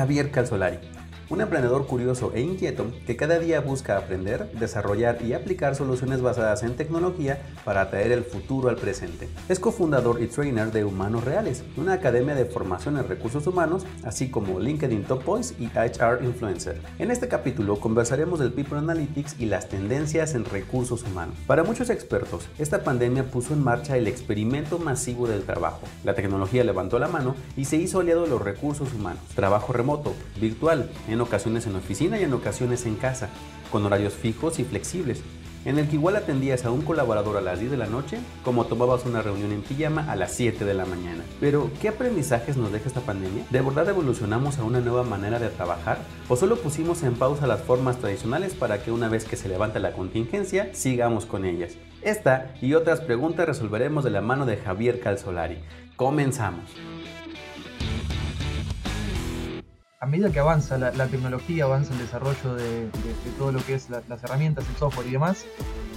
Javier Calzolari un emprendedor curioso e inquieto que cada día busca aprender, desarrollar y aplicar soluciones basadas en tecnología para traer el futuro al presente. Es cofundador y trainer de Humanos Reales, una academia de formación en recursos humanos, así como LinkedIn Top Voice y HR Influencer. En este capítulo conversaremos del People Analytics y las tendencias en recursos humanos. Para muchos expertos, esta pandemia puso en marcha el experimento masivo del trabajo. La tecnología levantó la mano y se hizo aliado de los recursos humanos. Trabajo remoto, virtual, en ocasiones en oficina y en ocasiones en casa, con horarios fijos y flexibles, en el que igual atendías a un colaborador a las 10 de la noche como tomabas una reunión en pijama a las 7 de la mañana. Pero, ¿qué aprendizajes nos deja esta pandemia? ¿De verdad evolucionamos a una nueva manera de trabajar? ¿O solo pusimos en pausa las formas tradicionales para que una vez que se levanta la contingencia, sigamos con ellas? Esta y otras preguntas resolveremos de la mano de Javier Calzolari. Comenzamos. A medida que avanza la, tecnología, avanza el desarrollo de, todo lo que es las herramientas, el software y demás,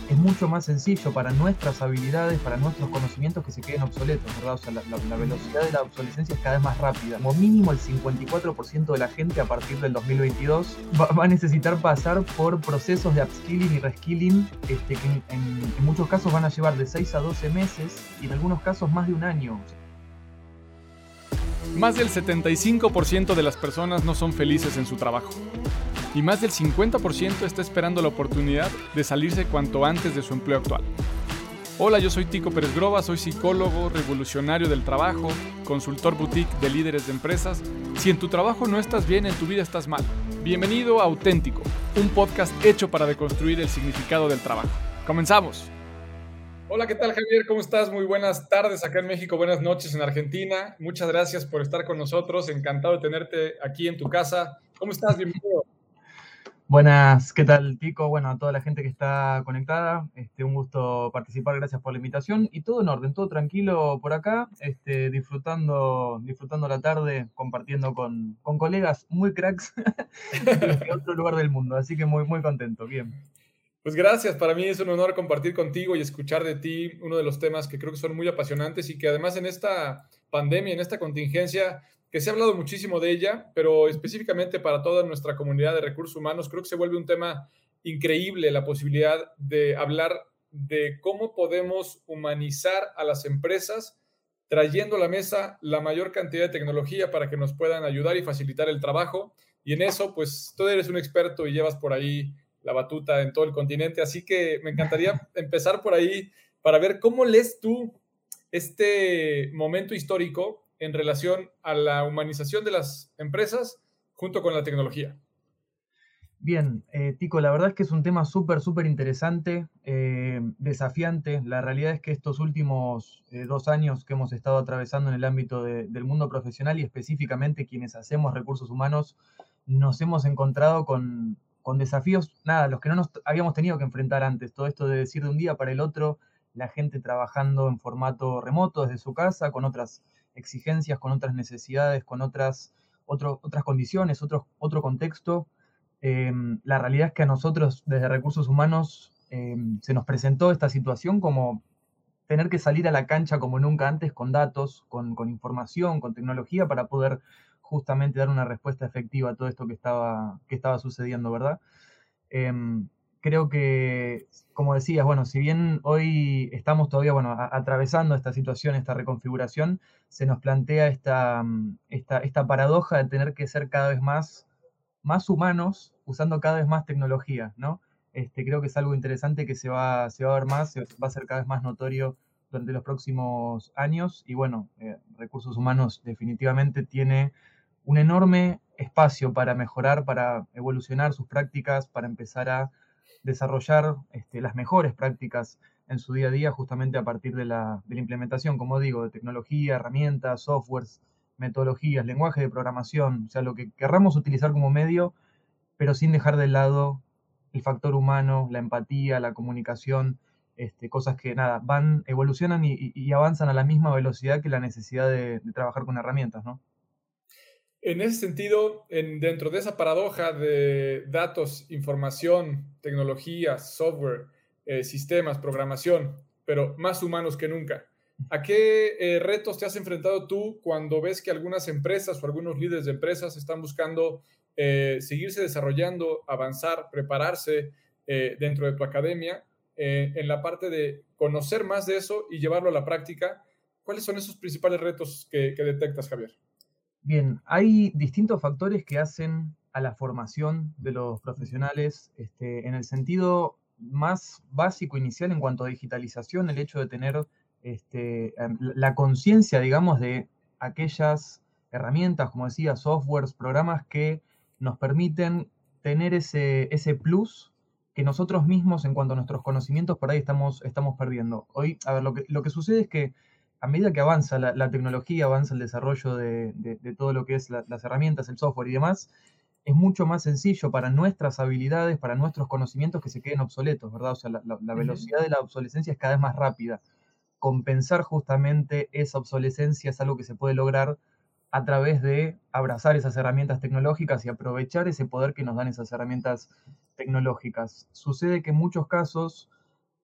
es mucho más sencillo para nuestras habilidades, para nuestros conocimientos que se queden obsoletos, ¿verdad? O sea, la, velocidad de la obsolescencia es cada vez más rápida. Como mínimo el 54% de la gente a partir del 2022 va, a necesitar pasar por procesos de upskilling y reskilling este, que en, en muchos casos van a llevar de 6 a 12 meses y en algunos casos más de un año. Más del 75% de las personas no son felices en su trabajo. Y más del 50% está esperando la oportunidad de salirse cuanto antes de su empleo actual. Hola, yo soy Tico Pérez Groba, soy psicólogo, revolucionario del trabajo, consultor boutique de líderes de empresas. Si en tu trabajo no estás bien, en tu vida estás mal. Bienvenido a Auténtico, un podcast hecho para deconstruir el significado del trabajo. Comenzamos. Hola, ¿qué tal Javier? ¿Cómo estás? Muy buenas tardes acá en México, buenas noches en Argentina. Muchas gracias por estar con nosotros. Encantado de tenerte aquí en tu casa. ¿Cómo estás? Bienvenido. Buenas, ¿qué tal Tico? Bueno, a toda la gente que está conectada, este, un gusto participar, gracias por la invitación y todo en orden, todo tranquilo por acá, este, disfrutando, disfrutando la tarde, compartiendo con, con colegas muy cracks de otro lugar del mundo, así que muy, muy contento, bien. Pues gracias, para mí es un honor compartir contigo y escuchar de ti uno de los temas que creo que son muy apasionantes y que además en esta pandemia, en esta contingencia, que se ha hablado muchísimo de ella, pero específicamente para toda nuestra comunidad de recursos humanos, creo que se vuelve un tema increíble la posibilidad de hablar de cómo podemos humanizar a las empresas trayendo a la mesa la mayor cantidad de tecnología para que nos puedan ayudar y facilitar el trabajo. Y en eso, pues tú eres un experto y llevas por ahí la batuta en todo el continente. Así que me encantaría empezar por ahí para ver cómo lees tú este momento histórico en relación a la humanización de las empresas junto con la tecnología. Bien, eh, Tico, la verdad es que es un tema súper, súper interesante, eh, desafiante. La realidad es que estos últimos eh, dos años que hemos estado atravesando en el ámbito del mundo profesional y específicamente quienes hacemos recursos humanos, nos hemos encontrado con, con desafíos, nada, los que no nos habíamos tenido que enfrentar antes. Todo esto de decir de un día para el otro, la gente trabajando en formato remoto desde su casa, con otras exigencias, con otras necesidades, con otras, otras condiciones, otro, otro contexto. Em, la realidad es que a nosotros desde recursos humanos em, se nos presentó esta situación como tener que salir a la cancha como nunca antes con datos, con, con información, con tecnología para poder justamente dar una respuesta efectiva a todo esto que estaba, que estaba sucediendo, ¿verdad? Em, creo que, como decías, bueno, si bien hoy estamos todavía, bueno, atravesando esta situación, esta reconfiguración, se nos plantea esta, esta, esta, paradoja de tener que ser cada vez más, más humanos usando cada vez más tecnología, ¿no? Este, creo que es algo interesante que se va, se va a ver más, va a ser cada vez más notorio durante los próximos años y bueno, eh, recursos humanos definitivamente tiene un enorme espacio para mejorar, para evolucionar sus prácticas, para empezar a desarrollar este, las mejores prácticas en su día a día, justamente a partir de la, implementación, como digo, de tecnología, herramientas, softwares, metodologías, lenguaje de programación, o sea, lo que querramos utilizar como medio, pero sin dejar de lado el factor humano, la empatía, la comunicación, este, cosas que nada, van, evolucionan y, avanzan a la misma velocidad que la necesidad de, de trabajar con herramientas, ¿no? En ese sentido, en, dentro de esa paradoja de datos, información, tecnología, software, eh, sistemas, programación, pero más humanos que nunca, ¿A qué eh, retos te has enfrentado tú cuando ves que algunas empresas o algunos líderes de empresas están buscando eh, seguirse desarrollando, avanzar, prepararse dentro de tu academia en la parte de conocer más de eso y llevarlo a la práctica? ¿Cuáles son esos principales retos que, detectas, Javier? Bien, hay distintos factores que hacen a la formación de los profesionales este, en el sentido más básico inicial en cuanto a digitalización, el hecho de tener este, em, la conciencia, digamos, de aquellas herramientas, como decía, softwares, programas que nos permiten tener ese, ese plus que nosotros mismos en cuanto a nuestros conocimientos por ahí estamos, estamos perdiendo. Hoy, a ver, lo que, lo que sucede es que a medida que avanza la, tecnología, avanza el desarrollo de, todo lo que es las herramientas, el software y demás, es mucho más sencillo para nuestras habilidades, para nuestros conocimientos que se queden obsoletos, ¿verdad? O sea, la velocidad de la obsolescencia es cada vez más rápida compensar justamente esa obsolescencia es algo que se puede lograr a través de abrazar esas herramientas tecnológicas y aprovechar ese poder que nos dan esas herramientas tecnológicas. Sucede que en muchos casos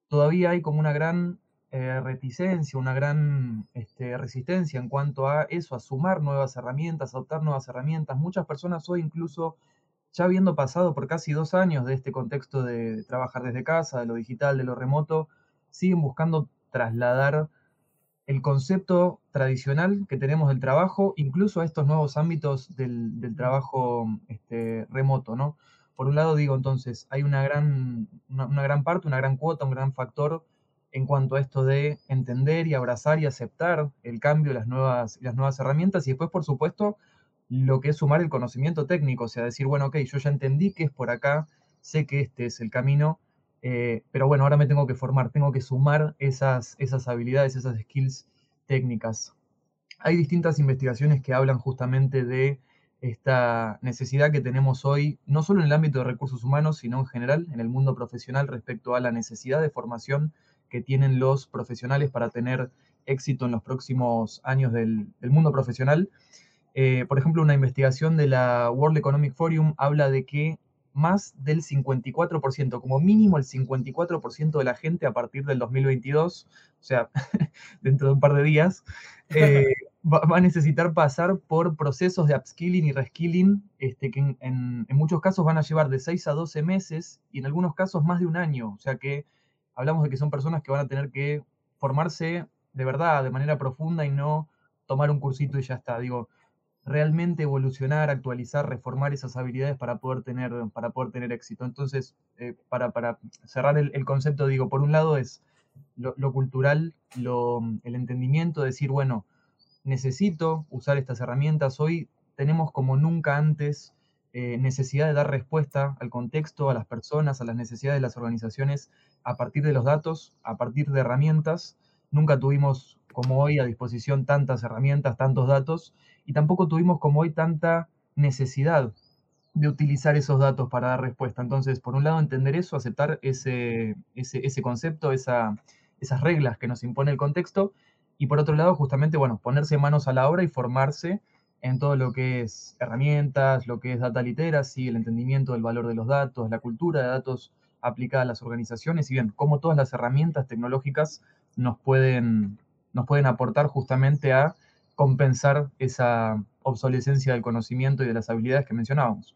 todavía hay como una gran eh, reticencia, una gran este, resistencia en cuanto a eso, a sumar nuevas herramientas, a adoptar nuevas herramientas. Muchas personas hoy incluso, ya habiendo pasado por casi dos años de este contexto de trabajar desde casa, de lo digital, de lo remoto, siguen buscando trasladar el concepto tradicional que tenemos del trabajo, incluso a estos nuevos ámbitos del, trabajo este, remoto, ¿no? Por un lado digo, entonces, hay una gran, una, gran parte, una gran cuota, un gran factor en cuanto a esto de entender y abrazar y aceptar el cambio, las nuevas, las nuevas herramientas, y después, por supuesto, lo que es sumar el conocimiento técnico, o sea, decir, bueno, ok, yo ya entendí que es por acá, sé que este es el camino, eh, pero bueno, ahora me tengo que formar, tengo que sumar esas, esas habilidades, esas skills técnicas. Hay distintas investigaciones que hablan justamente de esta necesidad que tenemos hoy, no solo en el ámbito de recursos humanos, sino en general en el mundo profesional respecto a la necesidad de formación que tienen los profesionales para tener éxito en los próximos años del, mundo profesional. Eh, por ejemplo, una investigación de la World Economic Forum habla de que más del 54%, como mínimo el 54% de la gente a partir del 2022, o sea, dentro de un par de días, eh, va, a necesitar pasar por procesos de upskilling y reskilling, este, que en, muchos casos van a llevar de 6 a 12 meses y en algunos casos más de un año. O sea que hablamos de que son personas que van a tener que formarse de verdad, de manera profunda y no tomar un cursito y ya está. Digo, realmente evolucionar, actualizar, reformar esas habilidades para poder tener, para poder tener éxito. Entonces, eh, para, cerrar el, concepto, digo, por un lado es lo, cultural, lo, el entendimiento, decir, bueno, necesito usar estas herramientas. Hoy tenemos como nunca antes eh, necesidad de dar respuesta al contexto, a las personas, a las necesidades de las organizaciones a partir de los datos, a partir de herramientas. Nunca tuvimos como hoy a disposición tantas herramientas, tantos datos, y tampoco tuvimos como hoy tanta necesidad de utilizar esos datos para dar respuesta. Entonces, por un lado, entender eso, aceptar ese, ese, concepto, esa, esas reglas que nos impone el contexto, y por otro lado, justamente, bueno, ponerse manos a la obra y formarse en todo lo que es herramientas, lo que es data literacy, el entendimiento del valor de los datos, la cultura de datos aplicada a las organizaciones y bien, cómo todas las herramientas tecnológicas nos pueden, nos pueden aportar justamente a compensar esa obsolescencia del conocimiento y de las habilidades que mencionábamos.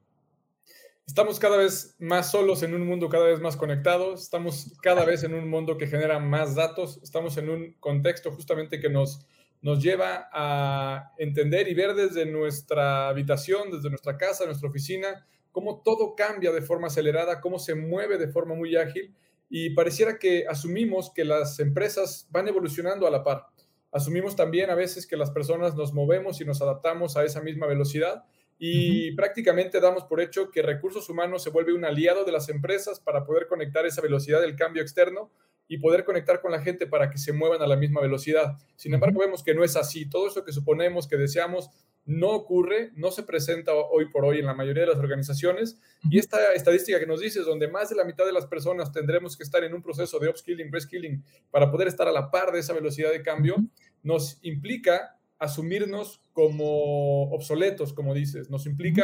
Estamos cada vez más solos en un mundo cada vez más conectado, estamos cada vez en un mundo que genera más datos, estamos en un contexto justamente que nos, nos lleva a entender y ver desde nuestra habitación, desde nuestra casa, nuestra oficina, cómo todo cambia de forma acelerada, cómo se mueve de forma muy ágil y pareciera que asumimos que las empresas van evolucionando a la par. Asumimos también a veces que las personas nos movemos y nos adaptamos a esa misma velocidad y prácticamente damos por hecho que recursos humanos se vuelve un aliado de las empresas para poder conectar esa velocidad del cambio externo y poder conectar con la gente para que se muevan a la misma velocidad. Sin embargo, vemos que no es así. Todo eso que suponemos, que deseamos, no ocurre, no se presenta hoy por hoy en la mayoría de las organizaciones. Y esta estadística que nos dice, donde más de la mitad de las personas tendremos que estar en un proceso de upskilling, reskilling, para poder estar a la par de esa velocidad de cambio, nos implica asumirnos como obsoletos, como dices, nos implica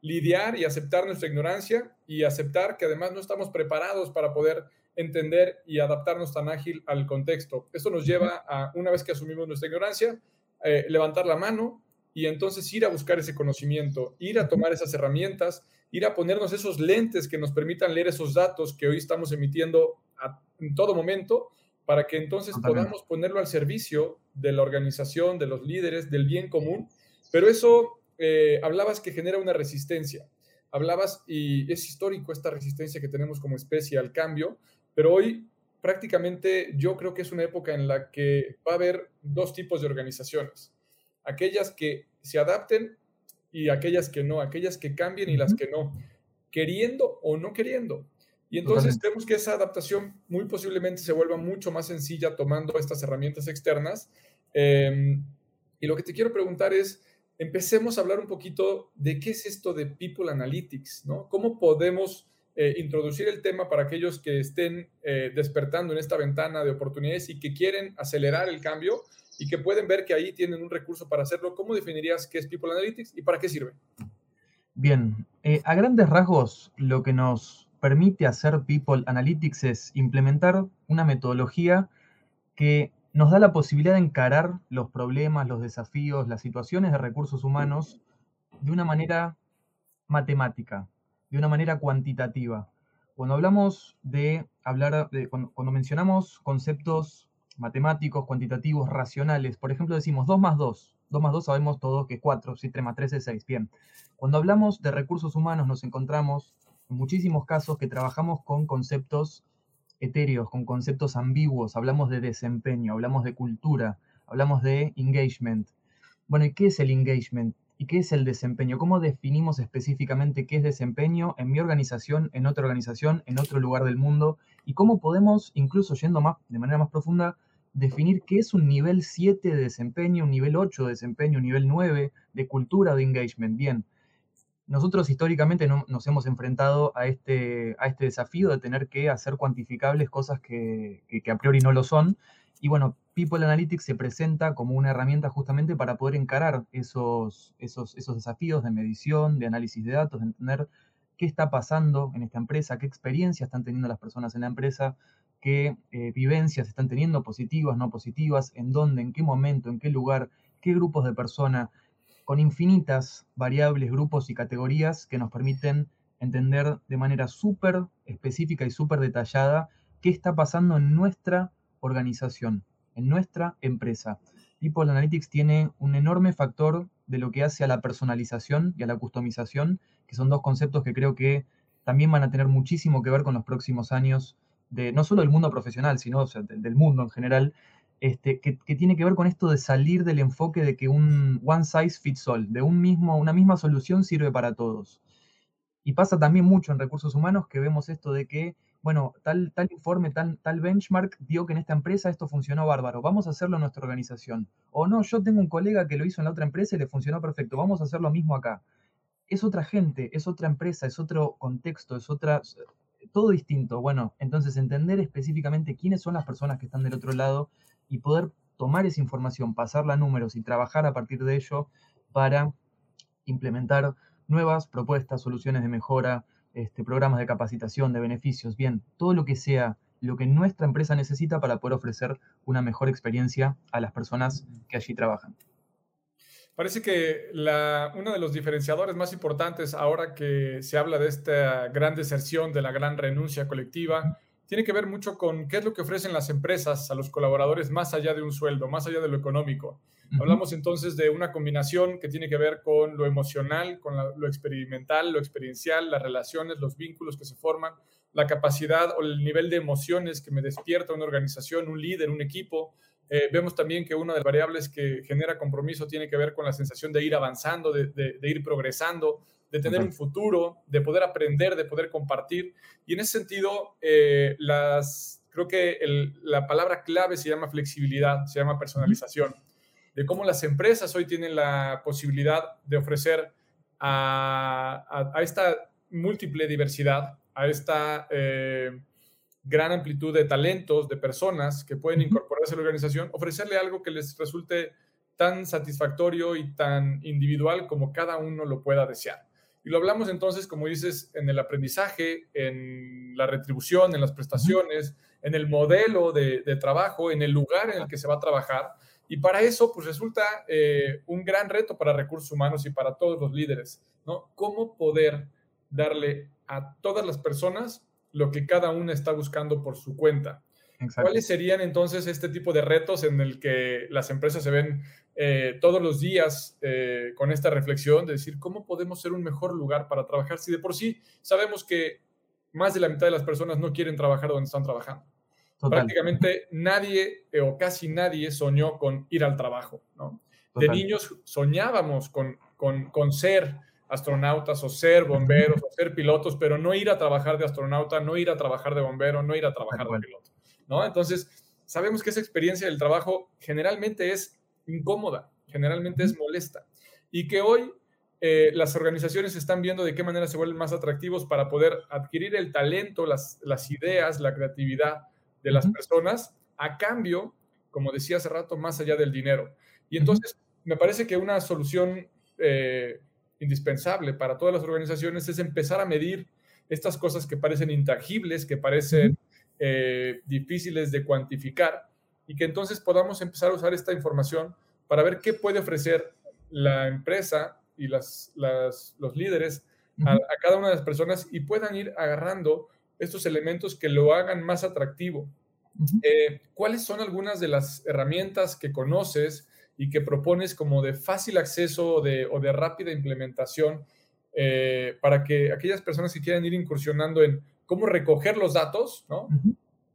lidiar y aceptar nuestra ignorancia y aceptar que además no estamos preparados para poder entender y adaptarnos tan ágil al contexto. Esto nos lleva a, una vez que asumimos nuestra ignorancia, eh, levantar la mano y entonces ir a buscar ese conocimiento, ir a tomar esas herramientas, ir a ponernos esos lentes que nos permitan leer esos datos que hoy estamos emitiendo en todo momento para que entonces podamos ponerlo al servicio de la organización, de los líderes, del bien común. Pero eso, eh, hablabas que genera una resistencia. Hablabas, y es histórico esta resistencia que tenemos como especie al cambio, pero hoy prácticamente yo creo que es una época en la que va a haber dos tipos de organizaciones. Aquellas que se adapten y aquellas que no, aquellas que cambien y las que no, queriendo o no queriendo. Y entonces vemos que esa adaptación muy posiblemente se vuelva mucho más sencilla tomando estas herramientas externas. Em, y lo que te quiero preguntar es, empecemos a hablar un poquito de qué es esto de People Analytics, ¿no? ¿Cómo podemos eh, introducir el tema para aquellos que estén eh, despertando en esta ventana de oportunidades y que quieren acelerar el cambio y que pueden ver que ahí tienen un recurso para hacerlo? ¿Cómo definirías qué es People Analytics y para qué sirve? Bien, eh, a grandes rasgos, lo que nos permite hacer People Analytics es implementar una metodología que nos da la posibilidad de encarar los problemas, los desafíos, las situaciones de recursos humanos de una manera matemática, de una manera cuantitativa. Cuando hablamos de hablar, de, cuando, mencionamos conceptos matemáticos, cuantitativos, racionales, por ejemplo, decimos 2 más 2. 2 más 2 sabemos todos que es 4, si 3 más 3 es 6. Bien. Cuando hablamos de recursos humanos nos encontramos en muchísimos casos que trabajamos con conceptos etéreos, con conceptos ambiguos, hablamos de desempeño, hablamos de cultura, hablamos de engagement. Bueno, ¿y qué es el engagement? ¿Y qué es el desempeño? ¿Cómo definimos específicamente qué es desempeño en mi organización, en otra organización, en otro lugar del mundo? ¿Y cómo podemos, incluso yendo más, de manera más profunda, definir qué es un nivel 7 de desempeño, un nivel 8 de desempeño, un nivel 9 de cultura de engagement? Bien, nosotros históricamente nos hemos enfrentado a este, a este desafío de tener que hacer cuantificables cosas que a priori no lo son. Y bueno, People Analytics se presenta como una herramienta justamente para poder encarar esos, esos, esos desafíos de medición, de análisis de datos, de entender qué está pasando en esta empresa, qué experiencias están teniendo las personas en la empresa, qué eh, vivencias están teniendo, positivas, no positivas, en dónde, en qué momento, en qué lugar, qué grupos de personas, con infinitas variables, grupos y categorías que nos permiten entender de manera súper específica y súper detallada qué está pasando en nuestra organización en nuestra empresa. People Analytics tiene un enorme factor de lo que hace a la personalización y a la customización, que son dos conceptos que creo que también van a tener muchísimo que ver con los próximos años de no solo del mundo profesional, sino del, mundo en general, este, que, tiene que ver con esto de salir del enfoque de que un one size fits all, de un mismo, una misma solución sirve para todos. Y pasa también mucho en recursos humanos que vemos esto de que bueno, tal, tal informe, tal, tal benchmark dio que en esta empresa esto funcionó bárbaro, vamos a hacerlo en nuestra organización. O no, yo tengo un colega que lo hizo en la otra empresa y le funcionó perfecto, vamos a hacer lo mismo acá. Es otra gente, es otra empresa, es otro contexto, es otra, todo distinto. Bueno, entonces entender específicamente quiénes son las personas que están del otro lado y poder tomar esa información, pasarla a números y trabajar a partir de ello para implementar nuevas propuestas, soluciones de mejora, este, programas de capacitación, de beneficios, bien, todo lo que sea lo que nuestra empresa necesita para poder ofrecer una mejor experiencia a las personas que allí trabajan. Parece que uno de los diferenciadores más importantes ahora que se habla de esta gran deserción, de la gran renuncia colectiva, tiene que ver mucho con qué es lo que ofrecen las empresas a los colaboradores más allá de un sueldo, más allá de lo económico. Hablamos entonces de una combinación que tiene que ver con lo emocional, con lo experimental, lo experiencial, las relaciones, los vínculos que se forman, la capacidad o el nivel de emociones que me despierta una organización, un líder, un equipo. Eh, vemos también que una de las variables que genera compromiso tiene que ver con la sensación de ir avanzando, de ir progresando, de tener un futuro, de poder aprender, de poder compartir. Y en ese sentido, eh, las, creo que la palabra clave se llama flexibilidad, se llama personalización, de cómo las empresas hoy tienen la posibilidad de ofrecer a, esta múltiple diversidad, a esta eh, gran amplitud de talentos, de personas que pueden incorporarse a la organización, ofrecerle algo que les resulte tan satisfactorio y tan individual como cada uno lo pueda desear. Y lo hablamos entonces, como dices, en el aprendizaje, en la retribución, en las prestaciones, en el modelo de, trabajo, en el lugar en el que se va a trabajar. Y para eso, pues resulta eh, un gran reto para recursos humanos y para todos los líderes, ¿no? ¿Cómo poder darle a todas las personas lo que cada una está buscando por su cuenta? ¿Cuáles serían entonces este tipo de retos en el que las empresas se ven eh, todos los días eh, con esta reflexión de decir cómo podemos ser un mejor lugar para trabajar si de por sí sabemos que más de la mitad de las personas no quieren trabajar donde están trabajando? Prácticamente nadie eh, o casi nadie soñó con ir al trabajo. ¿no? De niños soñábamos con, con, con ser astronautas o ser bomberos o ser pilotos, pero no ir a trabajar de astronauta, no ir a trabajar de bombero, no ir a trabajar de piloto. ¿no? Entonces, sabemos que esa experiencia del trabajo generalmente es incómoda, generalmente es molesta. Y que hoy eh, las organizaciones están viendo de qué manera se vuelven más atractivos para poder adquirir el talento, las, las ideas, la creatividad de las personas a cambio, como decía hace rato, más allá del dinero. Y entonces, me parece que una solución eh, indispensable para todas las organizaciones es empezar a medir estas cosas que parecen intangibles, que parecen eh, difíciles de cuantificar y que entonces podamos empezar a usar esta información para ver qué puede ofrecer la empresa y las, los líderes a, cada una de las personas y puedan ir agarrando estos elementos que lo hagan más atractivo. Eh, ¿Cuáles son algunas de las herramientas que conoces y que propones como de fácil acceso o de, o de rápida implementación eh, para que aquellas personas que quieran ir incursionando en cómo recoger los datos, ¿no?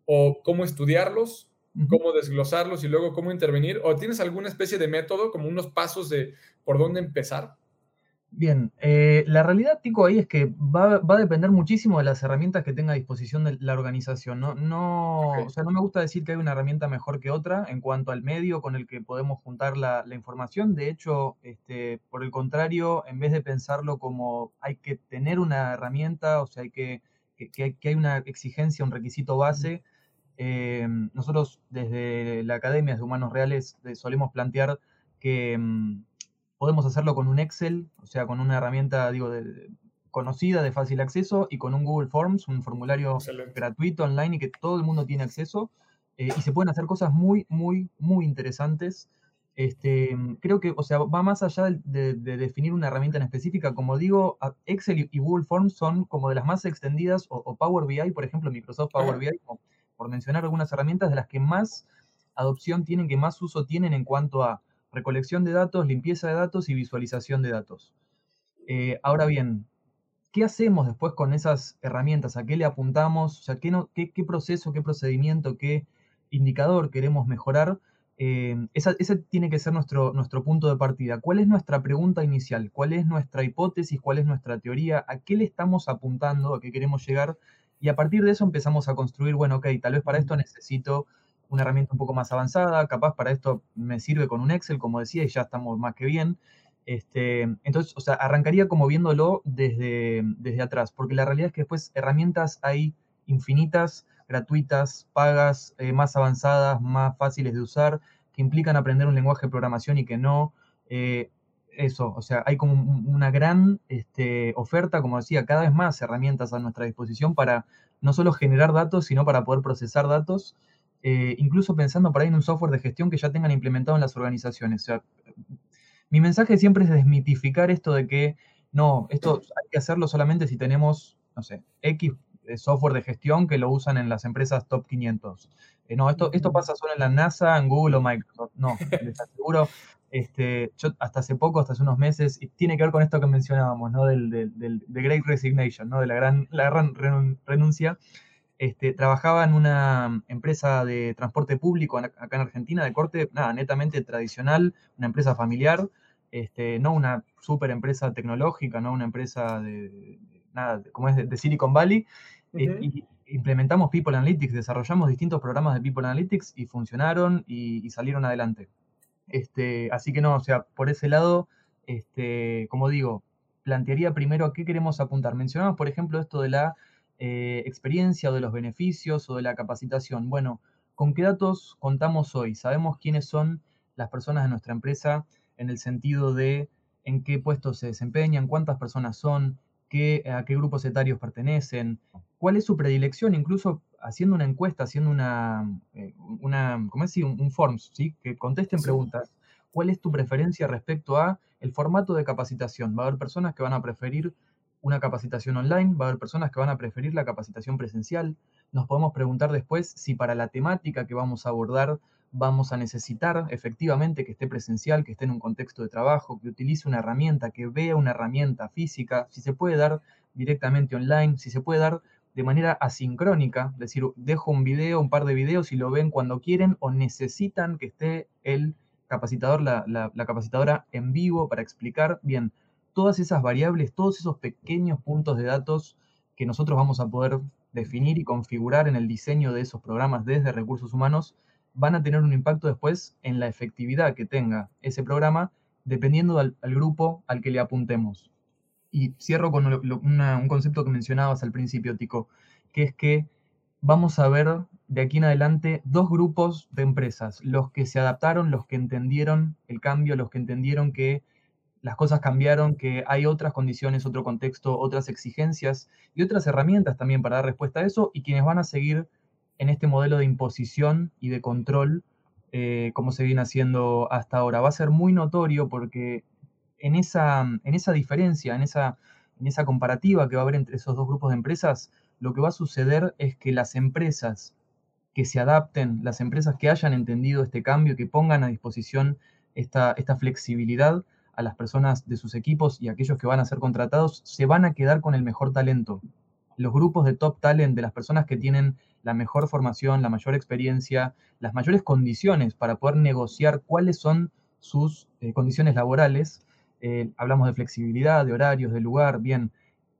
O cómo estudiarlos, cómo desglosarlos y luego cómo intervenir. ¿O tienes alguna especie de método, como unos pasos de por dónde empezar? Bien, eh, la realidad, Tico, ahí es que va, a depender muchísimo de las herramientas que tenga a disposición la organización. No, no, o sea, no me gusta decir que hay una herramienta mejor que otra en cuanto al medio con el que podemos juntar la, información. De hecho, este, por el contrario, en vez de pensarlo como hay que tener una herramienta, o sea, hay que que, hay una exigencia, un requisito base. Eh, nosotros desde la Academia de Humanos Reales eh, solemos plantear que mm, podemos hacerlo con un Excel, o sea, con una herramienta, digo, conocida, de fácil acceso, y con un Google Forms, un formulario gratuito online y que todo el mundo tiene acceso. Eh, y se pueden hacer cosas muy, muy, muy interesantes. Este, creo que, o sea, va más allá de, definir una herramienta en específica. Como digo, Excel y Google Forms son como de las más extendidas, o, Power BI, por ejemplo, Microsoft Power BI, por mencionar algunas herramientas de las que más adopción tienen, que más uso tienen en cuanto a recolección de datos, limpieza de datos y visualización de datos. Eh, ahora bien, ¿qué hacemos después con esas herramientas? ¿A qué le apuntamos? O ¿qué, proceso, qué procedimiento, qué indicador queremos mejorar? Eh, ese tiene que ser nuestro, nuestro punto de partida. ¿Cuál es nuestra pregunta inicial? ¿Cuál es nuestra hipótesis? ¿Cuál es nuestra teoría? ¿A qué le estamos apuntando? ¿A qué queremos llegar? Y a partir de eso empezamos a construir, bueno, ok, tal vez para esto necesito una herramienta un poco más avanzada, capaz para esto me sirve con un Excel, como decía, y ya estamos más que bien. Este, entonces, o sea, arrancaría como viéndolo desde, desde atrás, porque la realidad es que después herramientas hay infinitas, gratuitas, pagas, eh, más avanzadas, más fáciles de usar, que implican aprender un lenguaje de programación y que no. Eh, eso, o sea, hay como una gran este, oferta, como decía, cada vez más herramientas a nuestra disposición para no solo generar datos, sino para poder procesar datos, eh, incluso pensando por ahí en un software de gestión que ya tengan implementado en las organizaciones. O sea, mi mensaje siempre es desmitificar esto de que no, esto hay que hacerlo solamente si tenemos, no sé, X eh, software de gestión que lo usan en las empresas top 500. Eh, no, esto, esto pasa solo en la NASA, en Google o Microsoft. No, les aseguro, este, yo hasta hace poco, hasta hace unos meses, y tiene que ver con esto que mencionábamos, ¿no? Del, del, Great Resignation, ¿no? De la gran, la gran renuncia. Este, trabajaba en una empresa de transporte público acá en Argentina, de corte, nada, netamente tradicional, una empresa familiar, este, no una super empresa tecnológica, no una empresa de, nada, como es de, Silicon Valley, y implementamos People Analytics, desarrollamos distintos programas de People Analytics y funcionaron y, salieron adelante. Este, así que no, o sea, por ese lado, este, como digo, plantearía primero a qué queremos apuntar. Mencionamos, por ejemplo, esto de la eh, experiencia o de los beneficios o de la capacitación. Bueno, ¿con qué datos contamos hoy? Sabemos quiénes son las personas de nuestra empresa en el sentido de en qué puestos se desempeñan, cuántas personas son, qué, a qué grupos etarios pertenecen, cuál es su predilección, incluso haciendo una encuesta, haciendo una, eh, una ¿cómo es? Un, un forms, ¿sí? Que contesten preguntas. ¿Cuál es tu preferencia respecto a el formato de capacitación? Va a haber personas que van a preferir una capacitación online, va a haber personas que van a preferir la capacitación presencial. Nos podemos preguntar después si para la temática que vamos a abordar vamos a necesitar efectivamente que esté presencial, que esté en un contexto de trabajo, que utilice una herramienta, que vea una herramienta física, si se puede dar directamente online, si se puede dar de manera asincrónica, es decir, dejo un video, un par de videos y lo ven cuando quieren o necesitan que esté el capacitador, la, capacitadora en vivo para explicar bien todas esas variables, todos esos pequeños puntos de datos que nosotros vamos a poder definir y configurar en el diseño de esos programas desde recursos humanos van a tener un impacto después en la efectividad que tenga ese programa dependiendo al, grupo al que le apuntemos. Y cierro con un concepto que mencionabas al principio, Tico, que es que vamos a ver de aquí en adelante dos grupos de empresas, los que se adaptaron, los que entendieron el cambio, los que entendieron que las cosas cambiaron, que hay otras condiciones, otro contexto, otras exigencias y otras herramientas también para dar respuesta a eso, y quienes van a seguir en este modelo de imposición y de control eh, como se viene haciendo hasta ahora. Va a ser muy notorio porque en esa, en esa diferencia, en esa, en esa comparativa que va a haber entre esos dos grupos de empresas, lo que va a suceder es que las empresas que se adapten, las empresas que hayan entendido este cambio, que pongan a disposición esta, esta flexibilidad a las personas de sus equipos y aquellos que van a ser contratados, se van a quedar con el mejor talento. Los grupos de top talent, de las personas que tienen la mejor formación, la mayor experiencia, las mayores condiciones para poder negociar cuáles son sus eh, condiciones laborales. Eh, hablamos de flexibilidad, de horarios, de lugar. Bien,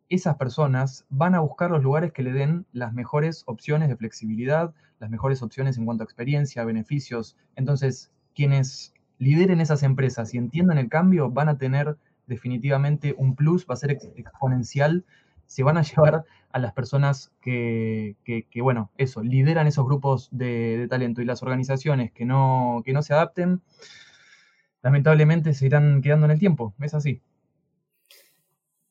esas personas van a buscar los lugares que le den las mejores opciones de flexibilidad, las mejores opciones en cuanto a experiencia, beneficios. Entonces, quienes lideren esas empresas y entiendan el cambio van a tener definitivamente un plus, va a ser exponencial se van a llevar a las personas que, bueno, eso, lideran esos grupos de, talento y las organizaciones que no, que no se adapten, lamentablemente se irán quedando en el tiempo. Es así.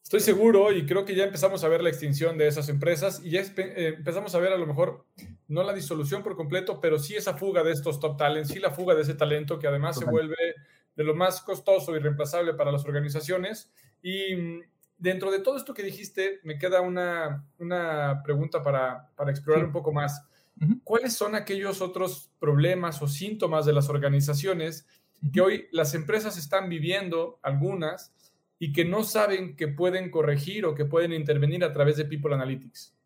Estoy seguro y creo que ya empezamos a ver la extinción de esas empresas y ya eh, empezamos a ver a lo mejor no la disolución por completo, pero sí esa fuga de estos top talents, sí la fuga de ese talento que además se vuelve de lo más costoso y reemplazable para las organizaciones. Y dentro de todo esto que dijiste, me queda una, pregunta para, explorar un poco más. ¿Cuáles son aquellos otros problemas o síntomas de las organizaciones que hoy las empresas están viviendo, algunas, y que no saben que pueden corregir o que pueden intervenir a través de People Analytics?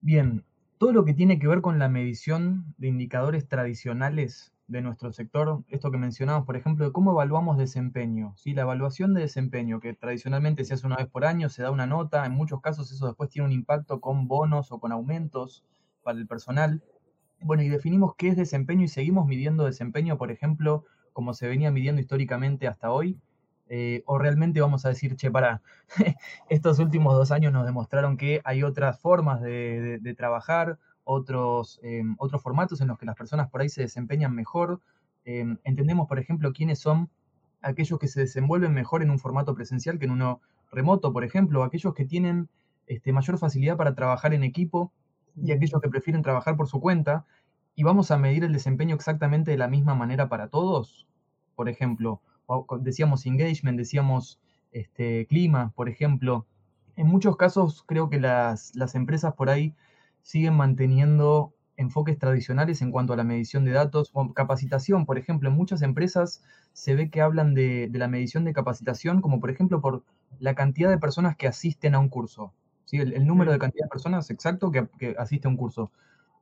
Bien, todo lo que tiene que ver con la medición de indicadores tradicionales de nuestro sector, esto que mencionamos, por ejemplo, de cómo evaluamos desempeño. ¿sí? La evaluación de desempeño, que tradicionalmente se hace una vez por año, se da una nota, en muchos casos eso después tiene un impacto con bonos o con aumentos para el personal. Bueno, y definimos qué es desempeño y seguimos midiendo desempeño, por ejemplo, como se venía midiendo históricamente hasta hoy. Eh, o realmente vamos a decir, che, para, estos últimos dos años nos demostraron que hay otras formas de, trabajar otros, em, otros formatos en los que las personas por ahí se desempeñan mejor. Em, entendemos, por ejemplo, quiénes son aquellos que se desenvuelven mejor en un formato presencial que en uno remoto, por ejemplo, aquellos que tienen este, mayor facilidad para trabajar en equipo y aquellos que prefieren trabajar por su cuenta. Y vamos a medir el desempeño exactamente de la misma manera para todos. Por ejemplo, decíamos engagement, decíamos este, clima, por ejemplo. En muchos casos creo que las, las empresas por ahí siguen manteniendo enfoques tradicionales en cuanto a la medición de datos o capacitación. Por ejemplo, en muchas empresas se ve que hablan de, la medición de capacitación como por ejemplo por la cantidad de personas que asisten a un curso. ¿Sí? El, número de cantidad de personas exacto que, que asiste a un curso.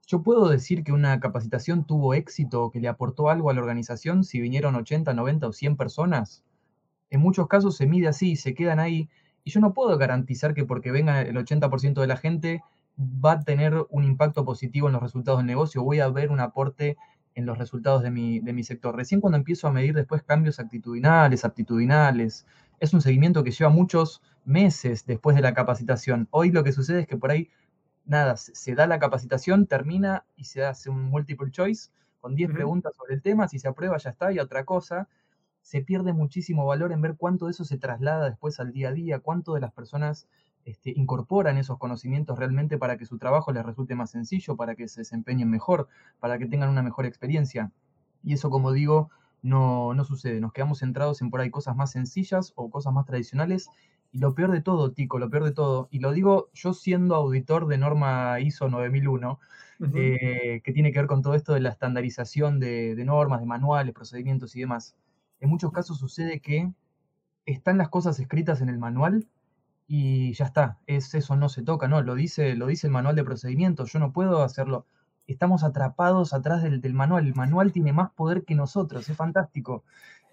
Yo puedo decir que una capacitación tuvo éxito, que le aportó algo a la organización si vinieron 80, 90 o 100 personas. En muchos casos se mide así, se quedan ahí. Y yo no puedo garantizar que porque venga el 80% de la gente va a tener un impacto positivo en los resultados del negocio, voy a ver un aporte en los resultados de mi, de mi sector. Recién cuando empiezo a medir después cambios actitudinales, aptitudinales, es un seguimiento que lleva muchos meses después de la capacitación. Hoy lo que sucede es que por ahí, nada, se, da la capacitación, termina y se hace un multiple choice con 10 preguntas sobre el tema, si se aprueba ya está, y otra cosa. se pierde muchísimo valor en ver cuánto de eso se traslada después al día a día, cuánto de las personas este, incorporan esos conocimientos realmente para que su trabajo les resulte más sencillo, para que se desempeñen mejor, para que tengan una mejor experiencia. Y eso, como digo, no, no sucede. Nos quedamos centrados en por ahí cosas más sencillas o cosas más tradicionales. Y lo peor de todo, Tico, lo peor de todo, y lo digo yo siendo auditor de norma ISO 9001, eh, que tiene que ver con todo esto de la estandarización de, de normas, de manuales, procedimientos y demás en muchos casos sucede que están las cosas escritas en el manual y ya está, es eso no se toca, ¿no? Lo dice, lo dice el manual de procedimientos, yo no puedo hacerlo. Estamos atrapados atrás del, manual, el manual tiene más poder que nosotros, es fantástico.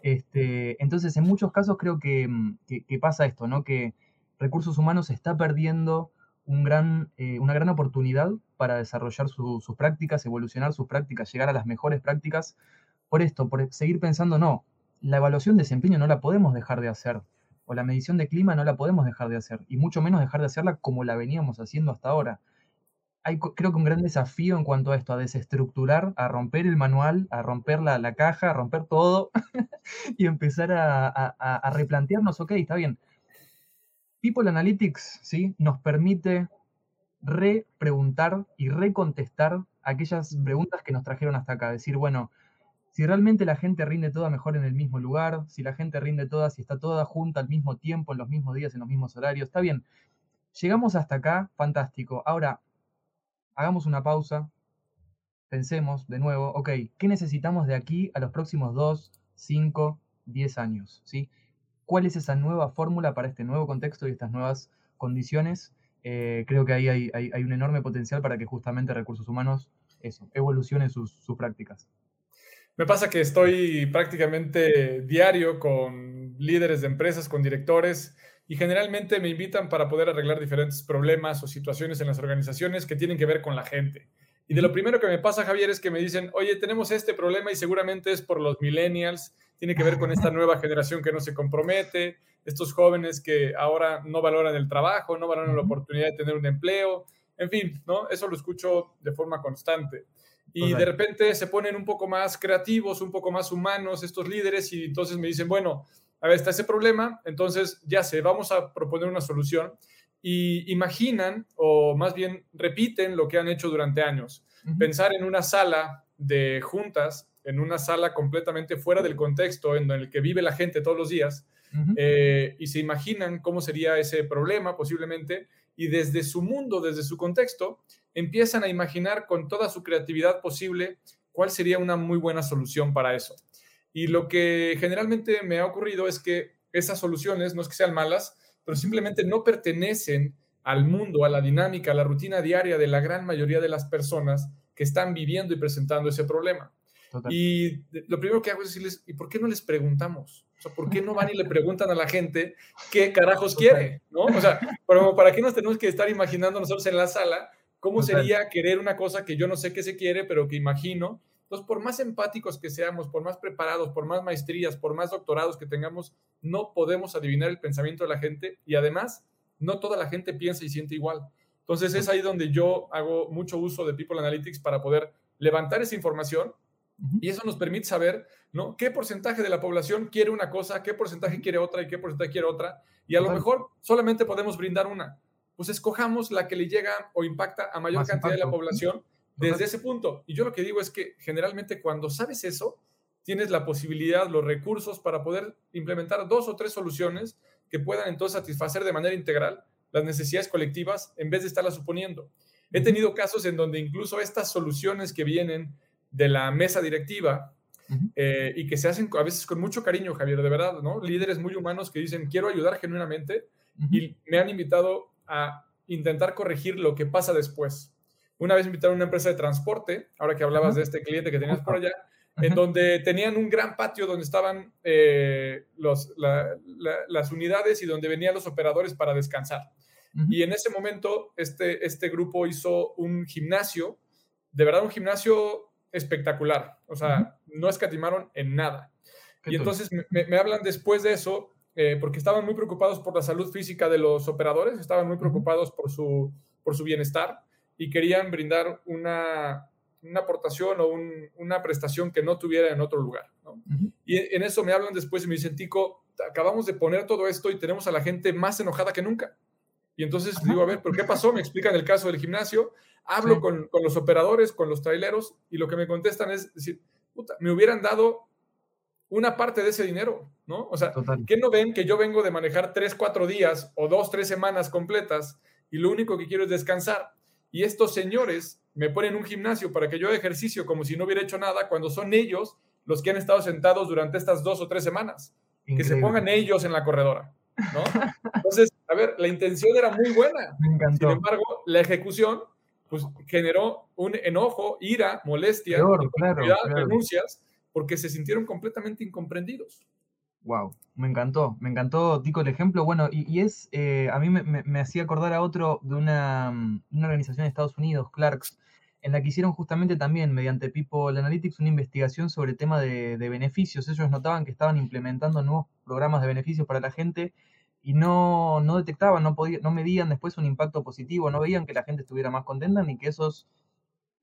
Este, entonces, en muchos casos creo que, mm, pasa esto, ¿no? Que recursos humanos está perdiendo un gran, eh, una gran oportunidad para desarrollar sus prácticas, evolucionar sus prácticas, llegar a las mejores prácticas. Por esto, por seguir pensando, no, la evaluación de desempeño no la podemos dejar de hacer, o la medición de clima no la podemos dejar de hacer, y mucho menos dejar de hacerla como la veníamos haciendo hasta ahora. Hay creo que un gran desafío en cuanto a esto, a desestructurar, a romper el manual, a romper la, caja, a romper todo y empezar a, replantearnos, ok, está bien. People Analytics ¿sí? nos permite repreguntar y recontestar aquellas preguntas que nos trajeron hasta acá. Decir, bueno, si realmente la gente rinde toda mejor en el mismo lugar, si la gente rinde toda, si está toda junta al mismo tiempo, en los mismos días, en los mismos horarios, está bien. Llegamos hasta acá, fantástico. Ahora, hagamos una pausa, pensemos de nuevo, ok, ¿qué necesitamos de aquí a los próximos 2, 5, 10 años? ¿sí? ¿Cuál es esa nueva fórmula para este nuevo contexto y estas nuevas condiciones? Eh, creo que ahí hay, un enorme potencial para que justamente recursos humanos, evolucionen sus prácticas. Me pasa que estoy prácticamente diario con líderes de empresas, con directores, y generalmente me invitan para poder arreglar diferentes problemas o situaciones en las organizaciones que tienen que ver con la gente. Y de lo primero que me pasa, Javier, es que me dicen, oye, tenemos este problema y seguramente es por los millennials, tiene que ver con esta nueva generación que no se compromete, estos jóvenes que ahora no valoran el trabajo, no valoran la oportunidad de tener un empleo, en fin, ¿no? Eso lo escucho de forma constante. Y de repente se ponen un poco más creativos, un poco más humanos estos líderes y entonces me dicen, bueno, a ver, está ese problema, entonces ya sé, vamos a proponer una solución. Y imaginan, o más bien repiten lo que han hecho durante años. Pensar en una sala de juntas, en una sala completamente fuera del contexto en el que vive la gente todos los días, eh, y se imaginan cómo sería ese problema posiblemente, y desde su mundo, desde su contexto, empiezan a imaginar con toda su creatividad posible cuál sería una muy buena solución para eso. Y lo que generalmente me ha ocurrido es que esas soluciones no es que sean malas, pero simplemente no pertenecen al mundo, a la dinámica, a la rutina diaria de la gran mayoría de las personas que están viviendo y presentando ese problema. Y lo primero que hago es decirles, ¿y por qué no les preguntamos? O sea, ¿por qué no van y le preguntan a la gente qué carajos quiere? ¿No? O sea, ¿para qué nos tenemos que estar imaginando nosotros en la sala cómo sería querer una cosa que yo no sé qué se quiere, pero que imagino? Entonces, por más empáticos que seamos, por más preparados, por más maestrías, por más doctorados que tengamos, no podemos adivinar el pensamiento de la gente y además, no toda la gente piensa y siente igual. Entonces, es ahí donde yo hago mucho uso de People Analytics para poder levantar esa información y eso nos permite saber, ¿no? ¿Qué porcentaje de la población quiere una cosa, qué porcentaje quiere otra y qué porcentaje quiere otra? Y a lo mejor solamente podemos brindar una. Pues escojamos la que le llega o impacta a mayor cantidad de la población desde ese punto. Y yo lo que digo es que generalmente cuando sabes eso, tienes la posibilidad, los recursos para poder implementar dos o tres soluciones que puedan entonces satisfacer de manera integral las necesidades colectivas en vez de estarlas suponiendo. He tenido casos en donde incluso estas soluciones que vienen de la mesa directiva eh, y que se hacen a veces con mucho cariño, Javier, de verdad, ¿no? Líderes muy humanos que dicen, quiero ayudar genuinamente y me han invitado a intentar corregir lo que pasa después. Una vez invitaron a una empresa de transporte, ahora que hablabas de este cliente que tenías por allá, en donde tenían un gran patio donde estaban eh, los, las unidades y donde venían los operadores para descansar. Y en ese momento, este, este grupo hizo un gimnasio, de verdad un gimnasio espectacular. O sea, no escatimaron en nada. Y entonces me, hablan después de eso, eh, porque estaban muy preocupados por la salud física de los operadores, estaban muy preocupados por su, por su bienestar y querían brindar una, una aportación o una prestación que no tuviera en otro lugar. Y en eso me hablan después y me dicen, Tico, acabamos de poner todo esto y tenemos a la gente más enojada que nunca. Y entonces digo, a ver, ¿pero qué pasó? Me explican el caso del gimnasio, hablo con, con, los operadores, con los traileros, y lo que me contestan es decir, puta, me hubieran dado una parte de ese dinero, ¿no? O sea, ¿qué no ven que yo vengo de manejar tres, cuatro días o dos, tres semanas completas y lo único que quiero es descansar? Y estos señores me ponen un gimnasio para que yo haga ejercicio como si no hubiera hecho nada cuando son ellos los que han estado sentados durante estas dos o tres semanas. Que se pongan ellos en la corredora, ¿no? Entonces, a ver, la intención era muy buena. Sin embargo, la ejecución pues generó un enojo, ira, molestia, denuncias, porque se sintieron completamente incomprendidos. Wow, me encantó, me encantó, Tico, el ejemplo. Bueno, y, es, eh, a mí me, hacía acordar a otro de una, una, organización de Estados Unidos, Clarks, en la que hicieron justamente también, mediante People Analytics, una investigación sobre el tema de, de beneficios. Ellos notaban que estaban implementando nuevos programas de beneficios para la gente y no, no detectaban, no, podían, no medían después un impacto positivo, no veían que la gente estuviera más contenta ni que esos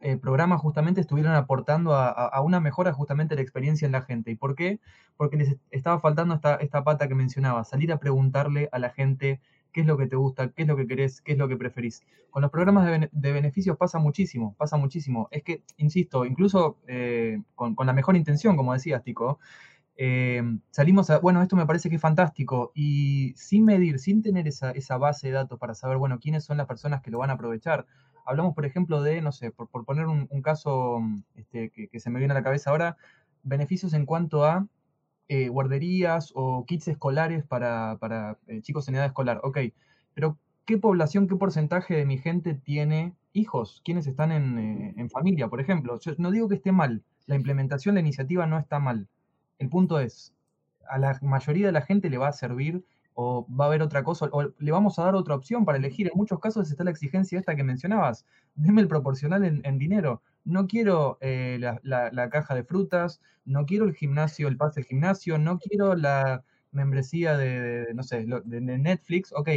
eh, programas justamente estuvieran aportando a, una mejora justamente de la experiencia en la gente. ¿Y por qué? Porque les estaba faltando esta, esta pata que mencionaba, salir a preguntarle a la gente qué es lo que te gusta, qué es lo que querés, qué es lo que preferís. Con los programas de, beneficios pasa muchísimo, pasa muchísimo. Es que, insisto, incluso eh, con, la mejor intención, como decías, Tico, eh, salimos a, bueno, esto me parece que es fantástico, y sin medir, sin tener esa, esa, base de datos para saber, bueno, quiénes son las personas que lo van a aprovechar. Hablamos, por ejemplo, de, no sé, por, poner un, caso este, que, se me viene a la cabeza ahora, beneficios en cuanto a eh, guarderías o kits escolares para, para eh, chicos en edad escolar. Ok, pero ¿qué población, qué porcentaje de mi gente tiene hijos? ¿Quiénes están en, en familia, por ejemplo? Yo no digo que esté mal, la implementación la iniciativa no está mal el punto es, a la mayoría de la gente le va a servir o va a haber otra cosa, o le vamos a dar otra opción para elegir. En muchos casos está la exigencia esta que mencionabas, deme el proporcional en, dinero. No quiero eh, la, caja de frutas, no quiero el gimnasio, el pase del gimnasio, no quiero la membresía de, no sé, de, Netflix. Ok,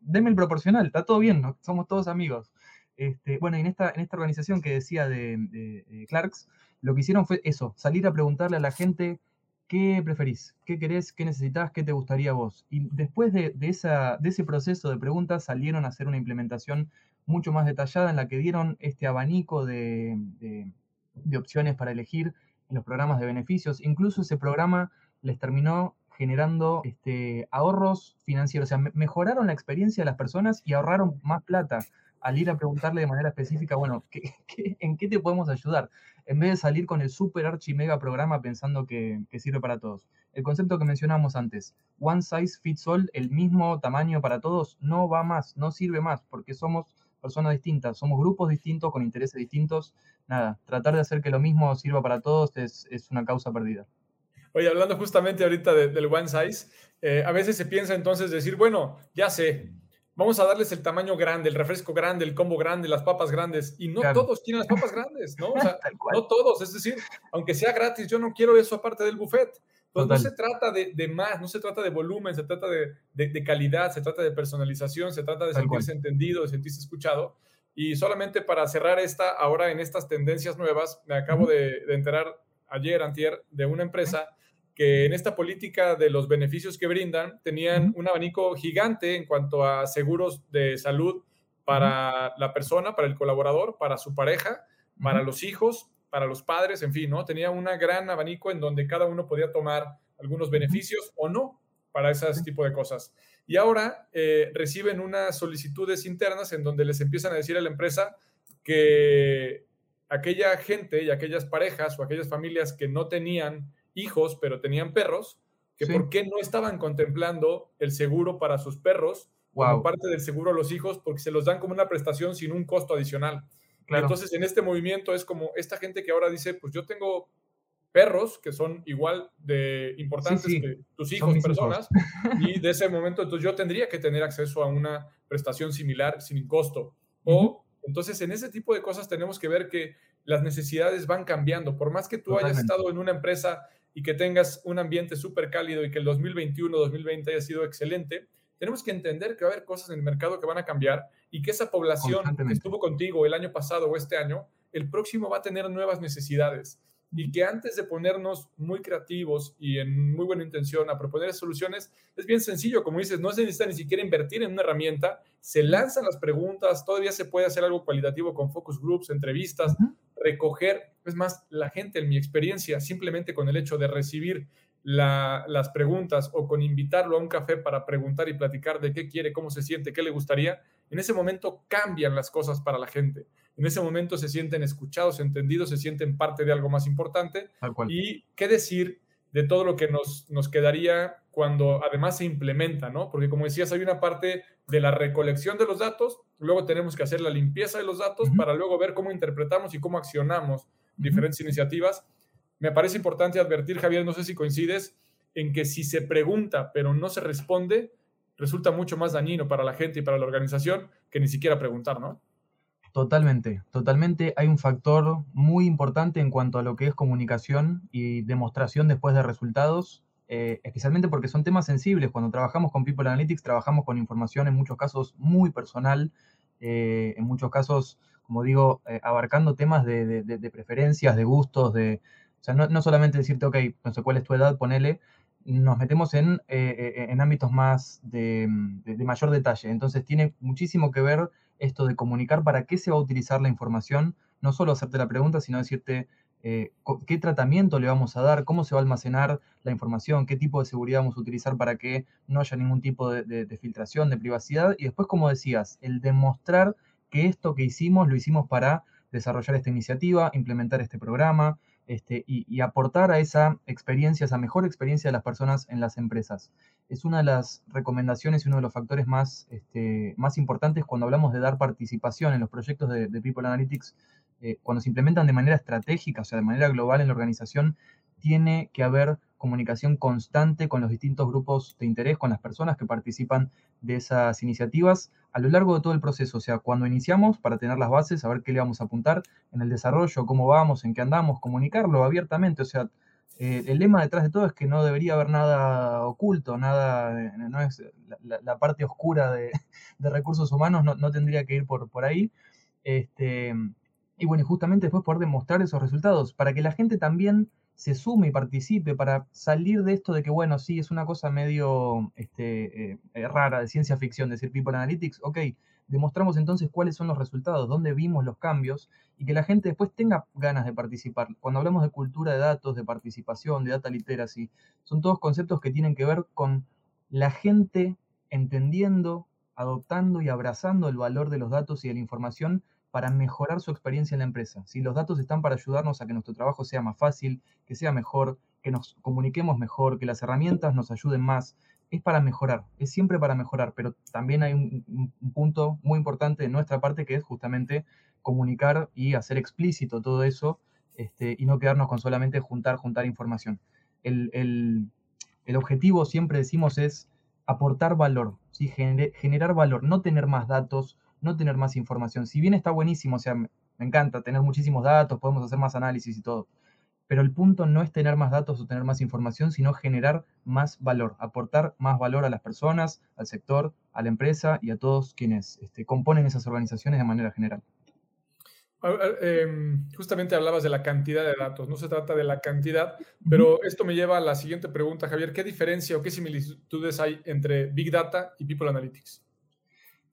deme el proporcional, está todo bien, somos todos amigos. Este, bueno, en esta, en esta organización que decía de, de Clarks, lo que hicieron fue eso, salir a preguntarle a la gente ¿Qué preferís? ¿Qué querés? ¿Qué necesitas? ¿Qué te gustaría vos? Y después de, ese proceso de preguntas salieron a hacer una implementación mucho más detallada en la que dieron este abanico de, opciones para elegir en los programas de beneficios. Incluso ese programa les terminó generando este, ahorros financieros. O sea, mejoraron la experiencia de las personas y ahorraron más plata al ir a preguntarle de manera específica, bueno, en qué te podemos ayudar? En vez de salir con el super archi mega programa pensando que, sirve para todos. El concepto que mencionamos antes, one size fits all, el mismo tamaño para todos, no va más, no sirve más, porque somos personas distintas, somos grupos distintos con intereses distintos. Nada, tratar de hacer que lo mismo sirva para todos es, una causa perdida. Oye, hablando justamente ahorita del one size, eh, a veces se piensa entonces decir, bueno, ya sé, vamos a darles el tamaño grande, el refresco grande, el combo grande, las papas grandes. Y no todos tienen las papas grandes, ¿no? O sea, no todos. Es decir, aunque sea gratis, yo no quiero eso aparte del buffet. Pues no se trata de, más, no se trata de volumen, se trata de, calidad, se trata de personalización, se trata de sentirse entendido, de sentirse escuchado. Y solamente para cerrar esta, ahora en estas tendencias nuevas, me acabo de, enterar ayer, antier, de una empresa que en esta política de los beneficios que brindan tenían un abanico gigante en cuanto a seguros de salud para la persona, para el colaborador, para su pareja, para los hijos, para los padres, en fin, ¿no? Tenía un gran abanico en donde cada uno podía tomar algunos beneficios o no para ese tipo de cosas. Y ahora eh, reciben unas solicitudes internas en donde les empiezan a decir a la empresa que aquella gente y aquellas parejas o aquellas familias que no tenían hijos, pero tenían perros, que por qué no estaban contemplando el seguro para sus perros como parte del seguro a los hijos, porque se los dan como una prestación sin un costo adicional. Entonces, en este movimiento es como esta gente que ahora dice, pues yo tengo perros que son igual de importantes que tus hijos, personas, y de ese momento entonces yo tendría que tener acceso a una prestación similar sin costo. O entonces en ese tipo de cosas tenemos que ver que las necesidades van cambiando. Por más que tú hayas estado en una empresa y que tengas un ambiente súper cálido y que el 2021, 2020 haya sido excelente, tenemos que entender que va a haber cosas en el mercado que van a cambiar y que esa población que estuvo contigo el año pasado o este año el próximo va a tener nuevas necesidades. Y que antes de ponernos muy creativos y en muy buena intención a proponer soluciones, es bien sencillo, como dices, no se necesita ni siquiera invertir en una herramienta, se lanzan las preguntas, todavía se puede hacer algo cualitativo con focus groups, entrevistas, recoger, es más, la gente en mi experiencia, simplemente con el hecho de recibir las preguntas o con invitarlo a un café para preguntar y platicar de qué quiere, cómo se siente, qué le gustaría, en ese momento cambian las cosas para la gente. En ese momento se sienten escuchados, entendidos, se sienten parte de algo más importante. Y qué decir de todo lo que nos, nos quedaría cuando además se implementa, ¿no? Porque como decías, hay una parte de la recolección de los datos, luego tenemos que hacer la limpieza de los datos para luego ver cómo interpretamos y cómo accionamos diferentes iniciativas. Me parece importante advertir, Javier, no sé si coincides, en que si se pregunta pero no se responde, resulta mucho más dañino para la gente y para la organización que ni siquiera preguntar, ¿no? Totalmente, totalmente. Hay un factor muy importante en cuanto a lo que es comunicación y demostración después de resultados, eh, especialmente porque son temas sensibles. Cuando trabajamos con People Analytics, trabajamos con información en muchos casos muy personal, eh, en muchos casos, como digo, eh, abarcando temas de, preferencias, de gustos, de... O sea, no, no solamente decirte, ok, no sé cuál es tu edad, ponele, nos metemos en, en ámbitos más de, mayor detalle. Entonces tiene muchísimo que ver esto de comunicar para qué se va a utilizar la información, no solo hacerte la pregunta, sino decirte eh, qué tratamiento le vamos a dar, cómo se va a almacenar la información, qué tipo de seguridad vamos a utilizar para que no haya ningún tipo de, de filtración, de privacidad. Y después, como decías, el demostrar que esto que hicimos lo hicimos para desarrollar esta iniciativa, implementar este programa, este, y, aportar a esa experiencia, esa mejor experiencia de las personas en las empresas. Es una de las recomendaciones y uno de los factores más, este, más importantes cuando hablamos de dar participación en los proyectos de, People Analytics. Eh, cuando se implementan de manera estratégica, o sea, de manera global en la organización, tiene que haber comunicación constante con los distintos grupos de interés, con las personas que participan de esas iniciativas a lo largo de todo el proceso. O sea, cuando iniciamos, para tener las bases, saber qué le vamos a apuntar en el desarrollo, cómo vamos, en qué andamos, comunicarlo abiertamente. O sea, eh, el lema detrás de todo es que no debería haber nada oculto, nada, eh, no es la, parte oscura de, recursos humanos, no, tendría que ir por, por ahí. Este, y bueno, justamente después poder demostrar esos resultados para que la gente también se sume y participe para salir de esto de que, bueno, sí, es una cosa medio este, eh, eh, rara de ciencia ficción, decir People Analytics, ok, demostramos entonces cuáles son los resultados, dónde vimos los cambios y que la gente después tenga ganas de participar. Cuando hablamos de cultura de datos, de participación, de data literacy, son todos conceptos que tienen que ver con la gente entendiendo, adoptando y abrazando el valor de los datos y de la información para mejorar su experiencia en la empresa. Si los datos están para ayudarnos a que nuestro trabajo sea más fácil, que sea mejor, que nos comuniquemos mejor, que las herramientas nos ayuden más, es para mejorar, es siempre para mejorar, pero también hay un, punto muy importante de nuestra parte que es justamente comunicar y hacer explícito todo eso este, y no quedarnos con solamente juntar, juntar información. El, objetivo, siempre decimos, es aportar valor, ¿sí? generar valor, no tener más datos, no tener más información. Si bien está buenísimo, o sea, me, encanta tener muchísimos datos, podemos hacer más análisis y todo, pero el punto no es tener más datos o tener más información, sino generar más valor, aportar más valor a las personas, al sector, a la empresa y a todos quienes este, componen esas organizaciones de manera general. Em, justamente hablabas de la cantidad de datos, no se trata de la cantidad, pero esto me lleva a la siguiente pregunta, Javier. ¿Qué diferencia o qué similitudes hay entre Big Data y People Analytics?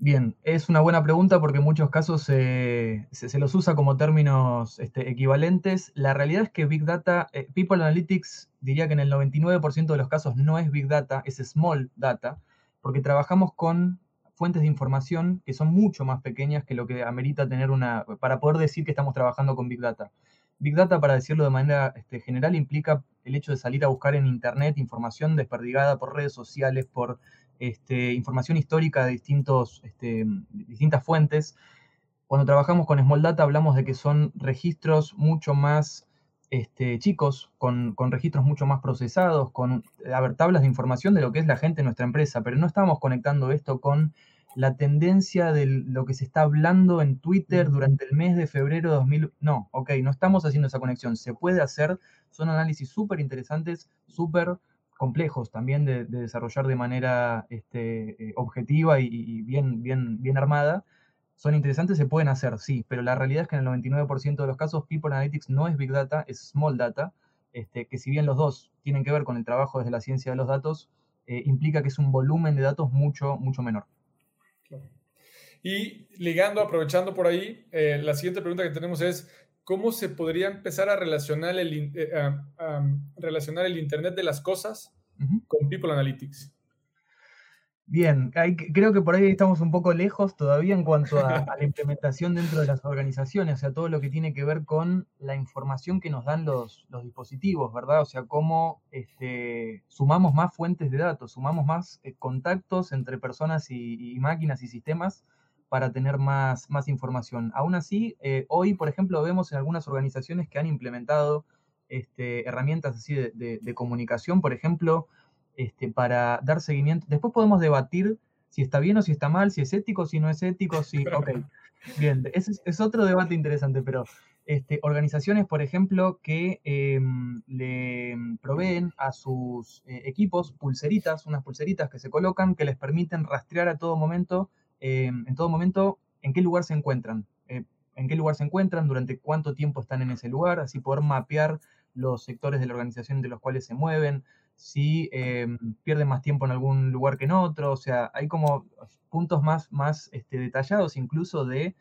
Bien, es una buena pregunta porque en muchos casos se, los usa como términos este, equivalentes. La realidad es que Big Data, eh, People Analytics diría que en el 99% de los casos no es Big Data, es Small Data, porque trabajamos con fuentes de información que son mucho más pequeñas que lo que amerita tener una, para poder decir que estamos trabajando con Big Data. Big Data, para decirlo de manera este, general, implica el hecho de salir a buscar en Internet información desperdigada por redes sociales, por este, información histórica de distintos, este, distintas fuentes. Cuando trabajamos con Small Data hablamos de que son registros mucho más este, chicos, con, registros mucho más procesados, con tablas de información de lo que es la gente en nuestra empresa, pero no estamos conectando esto con la tendencia de lo que se está hablando en Twitter durante el mes de febrero de 2000. No, ok, no estamos haciendo esa conexión. Se puede hacer, son análisis súper interesantes, súper complejos también de, desarrollar de manera este, eh, objetiva y, bien, bien, bien armada son interesantes, se pueden hacer, sí, pero la realidad es que en el 99% de los casos People Analytics no es Big Data, es Small Data, este, que si bien los dos tienen que ver con el trabajo desde la ciencia de los datos, eh, implica que es un volumen de datos mucho, mucho menor. Y ligando, aprovechando por ahí, eh, la siguiente pregunta que tenemos es, ¿cómo se podría empezar a relacionar el, eh, relacionar el Internet de las Cosas con People Analytics? Bien, creo que por ahí estamos un poco lejos todavía en cuanto a, la implementación dentro de las organizaciones, o sea, todo lo que tiene que ver con la información que nos dan los, dispositivos, ¿verdad? O sea, cómo este, sumamos más fuentes de datos, sumamos más eh, contactos entre personas y, máquinas y sistemas para tener más, más información. Aún así, eh, hoy, por ejemplo, vemos en algunas organizaciones que han implementado este, herramientas así de comunicación, por ejemplo, este, para dar seguimiento. Después podemos debatir si está bien o si está mal, si es ético, si no es ético, si... Ok, bien, ese es, otro debate interesante, pero este, organizaciones, por ejemplo, que em, le proveen a sus eh, equipos pulseritas, unas pulseritas que se colocan que les permiten rastrear a todo momento, em, en todo momento, en qué lugar se encuentran, eh, en qué lugar se encuentran, durante cuánto tiempo están en ese lugar, así poder mapear los sectores de la organización de los cuales se mueven, si em, pierden más tiempo en algún lugar que en otro, o sea, hay como puntos más, más este, detallados incluso de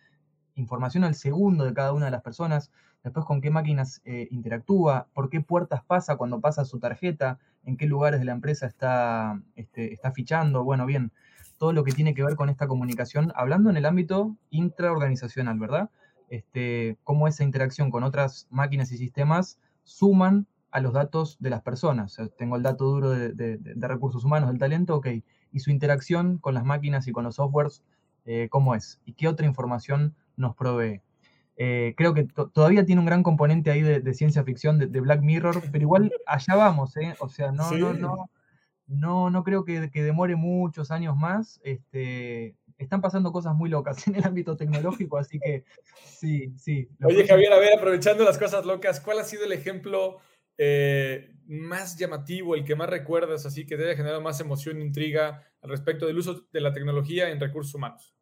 información al segundo de cada una de las personas, después con qué máquinas eh, interactúa, por qué puertas pasa cuando pasa su tarjeta, en qué lugares de la empresa está, este, está fichando, bueno, bien, todo lo que tiene que ver con esta comunicación, hablando en el ámbito intraorganizacional, ¿verdad? Este, cómo esa interacción con otras máquinas y sistemas suman a los datos de las personas. tengo el dato duro de, recursos humanos, del talento, ok. Y su interacción con las máquinas y con los softwares, eh, ¿cómo es? ¿Y qué otra información nos provee? Eh, creo que todavía tiene un gran componente ahí de, ciencia ficción, de, Black Mirror, pero igual allá vamos, ¿eh? O sea, no, no, no, no, no creo que, demore muchos años más. Este, están pasando cosas muy locas en el ámbito tecnológico, así que sí, sí. Oye, Javier, a ver, aprovechando las cosas locas, ¿cuál ha sido el ejemplo eh, más llamativo, el que más recuerdas, así que te haya generado más emoción e intriga al respecto del uso de la tecnología en recursos humanos?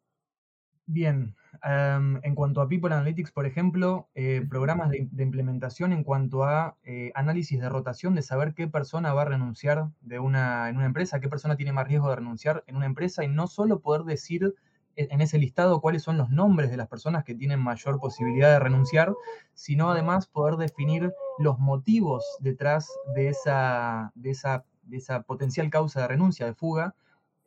Bien, en cuanto a People Analytics, por ejemplo, eh, programas de, implementación en cuanto a eh, análisis de rotación, de saber qué persona va a renunciar de una, en una empresa, qué persona tiene más riesgo de renunciar en una empresa y no solo poder decir e-, en ese listado cuáles son los nombres de las personas que tienen mayor posibilidad de renunciar, sino además poder definir los motivos detrás de esa, de esa, de esa potencial causa de renuncia, de fuga,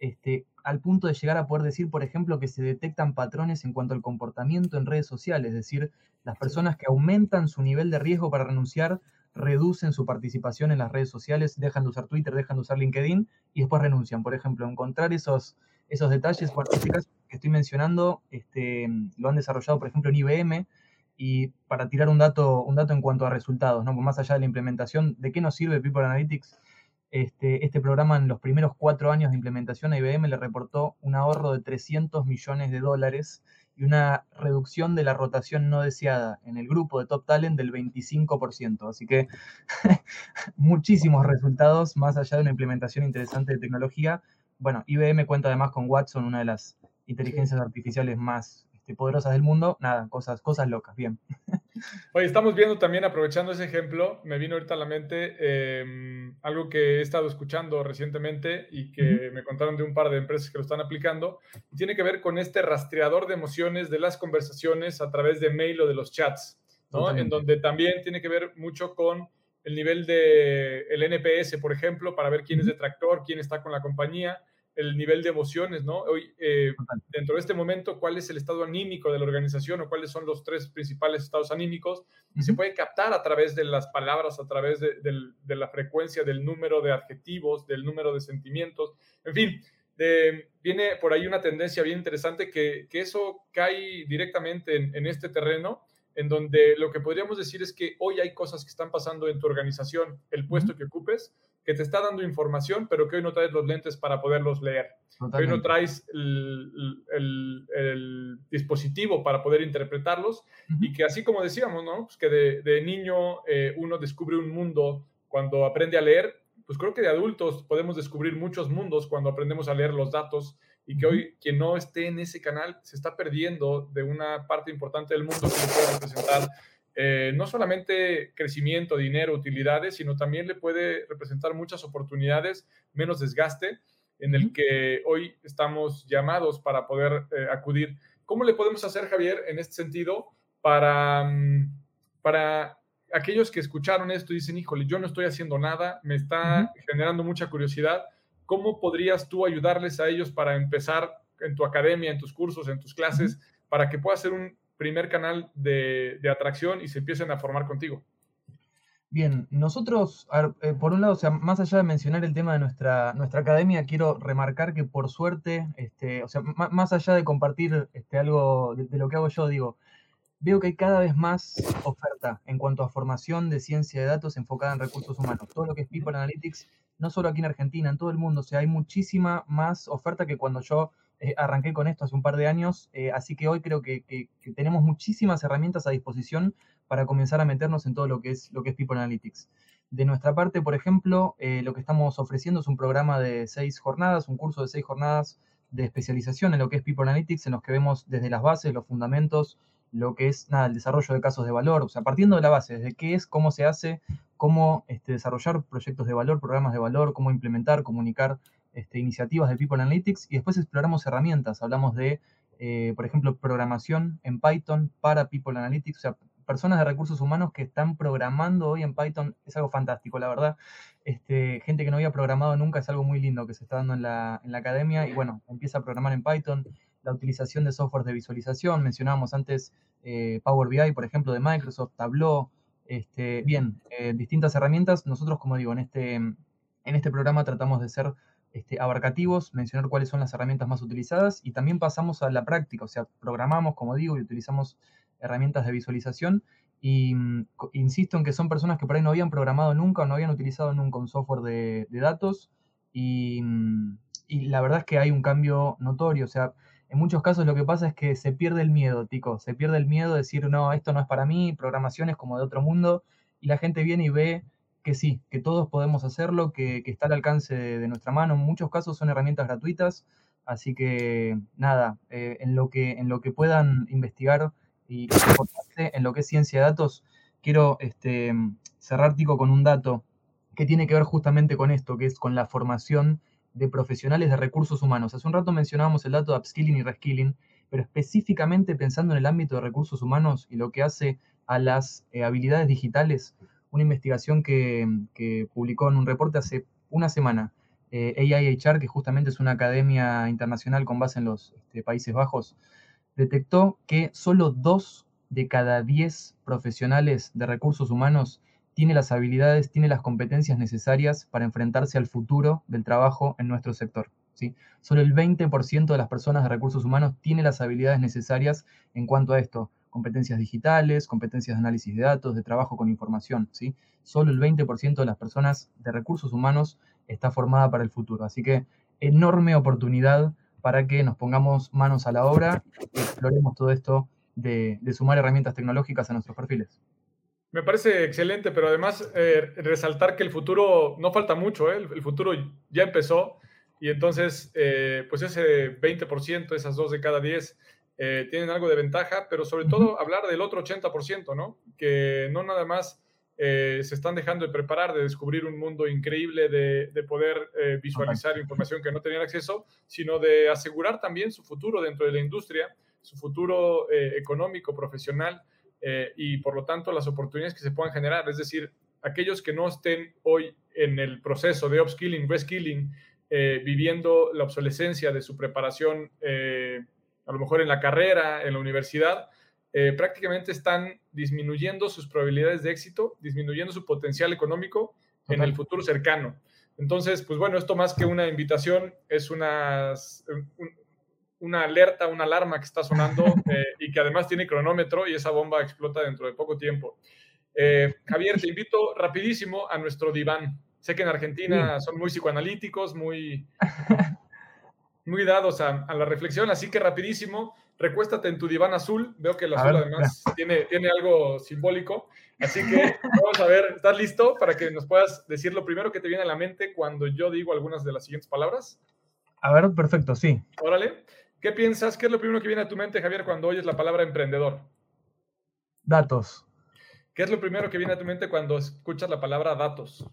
este, al punto de llegar a poder decir, por ejemplo, que se detectan patrones en cuanto al comportamiento en redes sociales, es decir, las personas que aumentan su nivel de riesgo para renunciar reducen su participación en las redes sociales, dejan de usar Twitter, dejan de usar LinkedIn y después renuncian. Por ejemplo, encontrar esos, esos detalles, bueno, este caso que estoy mencionando, este, lo han desarrollado, por ejemplo, en IBM, y para tirar un dato, un dato en cuanto a resultados, ¿no? más allá de la implementación, ¿de qué nos sirve People Analytics? Este, este programa en los primeros cuatro años de implementación a IBM le reportó un ahorro de 300 millones de dólares y una reducción de la rotación no deseada en el grupo de Top Talent del 25%. Así que muchísimos resultados más allá de una implementación interesante de tecnología. Bueno, IBM cuenta además con Watson, una de las inteligencias artificiales más este, poderosas del mundo. Nada, cosas, cosas locas, bien. Oye, estamos viendo también, aprovechando ese ejemplo, me vino ahorita a la mente em, algo que he estado escuchando recientemente y que me contaron de un par de empresas que lo están aplicando. Y tiene que ver con este rastreador de emociones de las conversaciones a través de mail o de los chats, ¿no? En donde también tiene que ver mucho con el nivel de el NPS, por ejemplo, para ver quién es detractor, quién está con la compañía el nivel de emociones, ¿no? Hoy, eh, dentro de este momento, cuál es el estado anímico de la organización o cuáles son los tres principales estados anímicos, y se puede captar a través de las palabras, a través de, la frecuencia, del número de adjetivos, del número de sentimientos, en fin. viene por ahí una tendencia bien interesante que, eso cae directamente en, este terreno, en donde lo que podríamos decir es que hoy hay cosas que están pasando en tu organización, el puesto que ocupes, que te está dando información, pero que hoy no traes los lentes para poderlos leer. hoy no traes el, dispositivo para poder interpretarlos y que así como decíamos, ¿no? Pues que de, niño eh, uno descubre un mundo cuando aprende a leer, pues creo que de adultos podemos descubrir muchos mundos cuando aprendemos a leer los datos y que hoy quien no esté en ese canal se está perdiendo de una parte importante del mundo que puede representar eh, no solamente crecimiento, dinero, utilidades, sino también le puede representar muchas oportunidades, menos desgaste, en el que hoy estamos llamados para poder eh, acudir. ¿Cómo le podemos hacer, Javier, en este sentido, para, mm, para aquellos que escucharon esto y dicen, híjole, yo no estoy haciendo nada, me está generando mucha curiosidad? ¿Cómo podrías tú ayudarles a ellos para empezar en tu academia, en tus cursos, en tus clases, para que pueda ser un primer canal de, atracción y se empiecen a formar contigo? Bien, nosotros, eh, por un lado, o sea, más allá de mencionar el tema de nuestra, nuestra academia, quiero remarcar que por suerte, este, o sea, más allá de compartir este, algo de, lo que hago yo, digo, veo que hay cada vez más oferta en cuanto a formación de ciencia de datos enfocada en recursos humanos. Todo lo que es People Analytics, no solo aquí en Argentina, en todo el mundo, o sea, hay muchísima más oferta que cuando yo eh, arranqué con esto hace un par de años, eh, así que hoy creo que, tenemos muchísimas herramientas a disposición para comenzar a meternos en todo lo que es, lo que es People Analytics. De nuestra parte, por ejemplo, eh, lo que estamos ofreciendo es un programa de seis jornadas, un curso de seis jornadas de especialización en lo que es People Analytics, en los que vemos desde las bases, los fundamentos, lo que es nada, el desarrollo de casos de valor, o sea, partiendo de la base, desde qué es, cómo se hace, cómo este, desarrollar proyectos de valor, programas de valor, cómo implementar, comunicar este, iniciativas de People Analytics y después exploramos herramientas. Hablamos de, eh, por ejemplo, programación en Python para People Analytics, o sea, personas de recursos humanos que están programando hoy en Python. Es algo fantástico, la verdad. Este, gente que no había programado nunca es algo muy lindo que se está dando en la, en la academia y bueno, empieza a programar en Python. La utilización de software de visualización, mencionábamos antes eh, Power BI, por ejemplo, de Microsoft, Tableau, este, bien, eh, distintas herramientas. Nosotros, como digo, en este, en este programa tratamos de ser este, abarcativos, mencionar cuáles son las herramientas más utilizadas y también pasamos a la práctica, o sea, programamos, como digo, y utilizamos herramientas de visualización y mm, insisto en que son personas que por ahí no habían programado nunca o no habían utilizado nunca un software de, datos mm, y, la verdad es que hay un cambio notorio, o sea, en muchos casos lo que pasa es que se pierde el miedo, Tico, se pierde el miedo de decir, no, esto no es para mí, programación es como de otro mundo y la gente viene y ve que sí, que todos podemos hacerlo, que, está al alcance de, nuestra mano. En muchos casos son herramientas gratuitas, así que nada, eh, en, lo que, en lo que puedan investigar y en lo que es ciencia de datos, quiero este, cerrar, Tico, con un dato que tiene que ver justamente con esto, que es con la formación de profesionales de recursos humanos. Hace un rato mencionábamos el dato de upskilling y reskilling, pero específicamente pensando en el ámbito de recursos humanos y lo que hace a las eh, habilidades digitales, una investigación que, publicó en un reporte hace una semana eh, AIHR, que justamente es una academia internacional con base en los este, Países Bajos, detectó que solo dos de cada diez profesionales de recursos humanos tiene las habilidades, tiene las competencias necesarias para enfrentarse al futuro del trabajo en nuestro sector. ¿sí? Solo el 20% de las personas de recursos humanos tiene las habilidades necesarias en cuanto a esto competencias digitales, competencias de análisis de datos, de trabajo con información. ¿sí? Solo el 20% de las personas de recursos humanos está formada para el futuro. Así que enorme oportunidad para que nos pongamos manos a la obra y exploremos todo esto de, sumar herramientas tecnológicas a nuestros perfiles. Me parece excelente, pero además eh, resaltar que el futuro no falta mucho, ¿eh? el, futuro ya empezó y entonces eh, pues ese 20%, esas dos de cada 10 eh, tienen algo de ventaja, pero sobre todo hablar del otro 80%, ¿no? Que no nada más eh, se están dejando de preparar, de descubrir un mundo increíble, de, poder eh, visualizar información que no tenían acceso, sino de asegurar también su futuro dentro de la industria, su futuro económico, profesional y por lo tanto las oportunidades que se puedan generar. Es decir, aquellos que no estén hoy en el proceso de upskilling, reskilling, viviendo la obsolescencia de su preparación a lo mejor en la carrera, en la universidad, eh, prácticamente están disminuyendo sus probabilidades de éxito, disminuyendo su potencial económico en el futuro cercano. Entonces, pues bueno, esto más que una invitación es una, una alerta, una alarma que está sonando eh, y que además tiene cronómetro y esa bomba explota dentro de poco tiempo. Eh, Javier, te invito rapidísimo a nuestro diván. Sé que en Argentina son muy psicoanalíticos, muy, muy dados a, la reflexión, así que rapidísimo, recuéstate en tu diván azul, veo que el azul además tiene, tiene algo simbólico, así que vamos a ver, ¿estás listo para que nos puedas decir lo primero que te viene a la mente cuando yo digo algunas de las siguientes palabras? A ver, perfecto, sí. Órale. ¿Qué piensas? ¿Qué es lo primero que viene a tu mente, Javier, cuando oyes la palabra emprendedor? Datos. ¿Qué es lo primero que viene a tu mente cuando escuchas la palabra datos?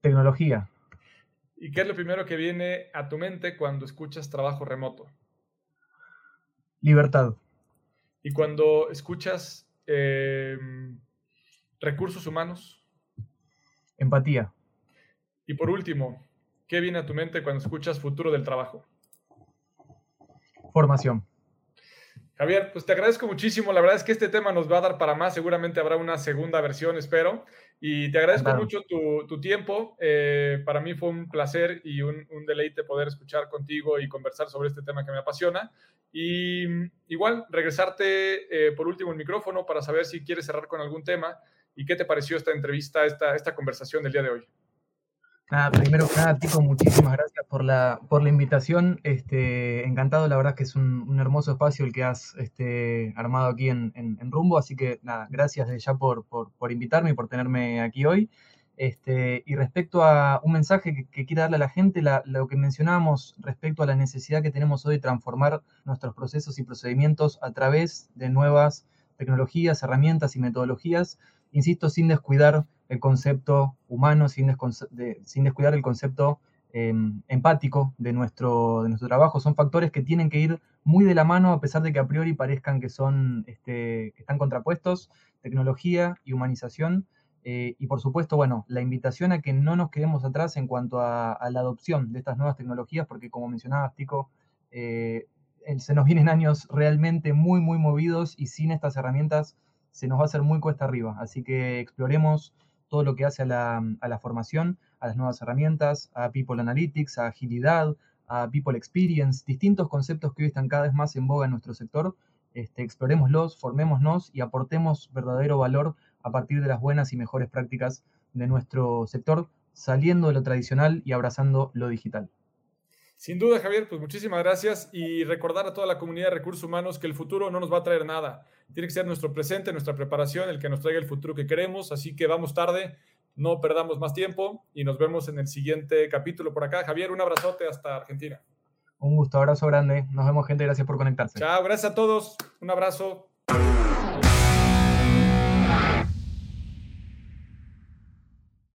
Tecnología. ¿Y qué es lo primero que viene a tu mente cuando escuchas trabajo remoto? Libertad. ¿Y cuando escuchas eh, recursos humanos? Empatía. Y por último, ¿qué viene a tu mente cuando escuchas futuro del trabajo? Formación. Javier, pues te agradezco muchísimo. La verdad es que este tema nos va a dar para más. Seguramente habrá una segunda versión, espero. Y te agradezco mucho tu, tu tiempo. Eh, para mí fue un placer y un, un deleite poder escuchar contigo y conversar sobre este tema que me apasiona. Y igual, regresarte eh, por último el micrófono para saber si quieres cerrar con algún tema y qué te pareció esta entrevista, esta, esta conversación del día de hoy. Primero que nada, Tico, muchísimas gracias por la, por la invitación. Este, encantado, la verdad que es un, hermoso espacio el que has este, armado aquí en, en- Rumbo, así que nada, gracias de ya por, por, por invitarme y por tenerme aquí hoy. Este, y respecto a un mensaje que, que quiera darle a la gente, lo que mencionábamos respecto a la necesidad que tenemos hoy de transformar nuestros procesos y procedimientos a través de nuevas tecnologías, herramientas y metodologías, insisto, sin descuidar el concepto humano, sin, descuidar el concepto eh, empático de nuestro, de nuestro trabajo. Son factores que tienen que ir muy de la mano, a pesar de que a priori parezcan que, son, este, que están contrapuestos, tecnología y humanización. Eh, y por supuesto, bueno, la invitación a que no nos quedemos atrás en cuanto a, la adopción de estas nuevas tecnologías, porque como mencionabas, Tico, eh, se nos vienen años realmente muy, muy movidos y sin estas herramientas se nos va a hacer muy cuesta arriba. Así que exploremos todo lo que hace a la, a la formación, a las nuevas herramientas, a People Analytics, a agilidad, a People Experience, distintos conceptos que hoy están cada vez más en boga en nuestro sector. Este, explorémoslos, formémonos y aportemos verdadero valor a partir de las buenas y mejores prácticas de nuestro sector, saliendo de lo tradicional y abrazando lo digital. Sin duda, Javier, pues muchísimas gracias y recordar a toda la comunidad de recursos humanos que el futuro no nos va a traer nada. Tiene que ser nuestro presente, nuestra preparación, el que nos traiga el futuro que queremos. Así que vamos tarde, no perdamos más tiempo y nos vemos en el siguiente capítulo por acá. Javier, un abrazote hasta Argentina. Un gusto, abrazo grande. Nos vemos, gente. Gracias por conectarse. Chao, gracias a todos. Un abrazo.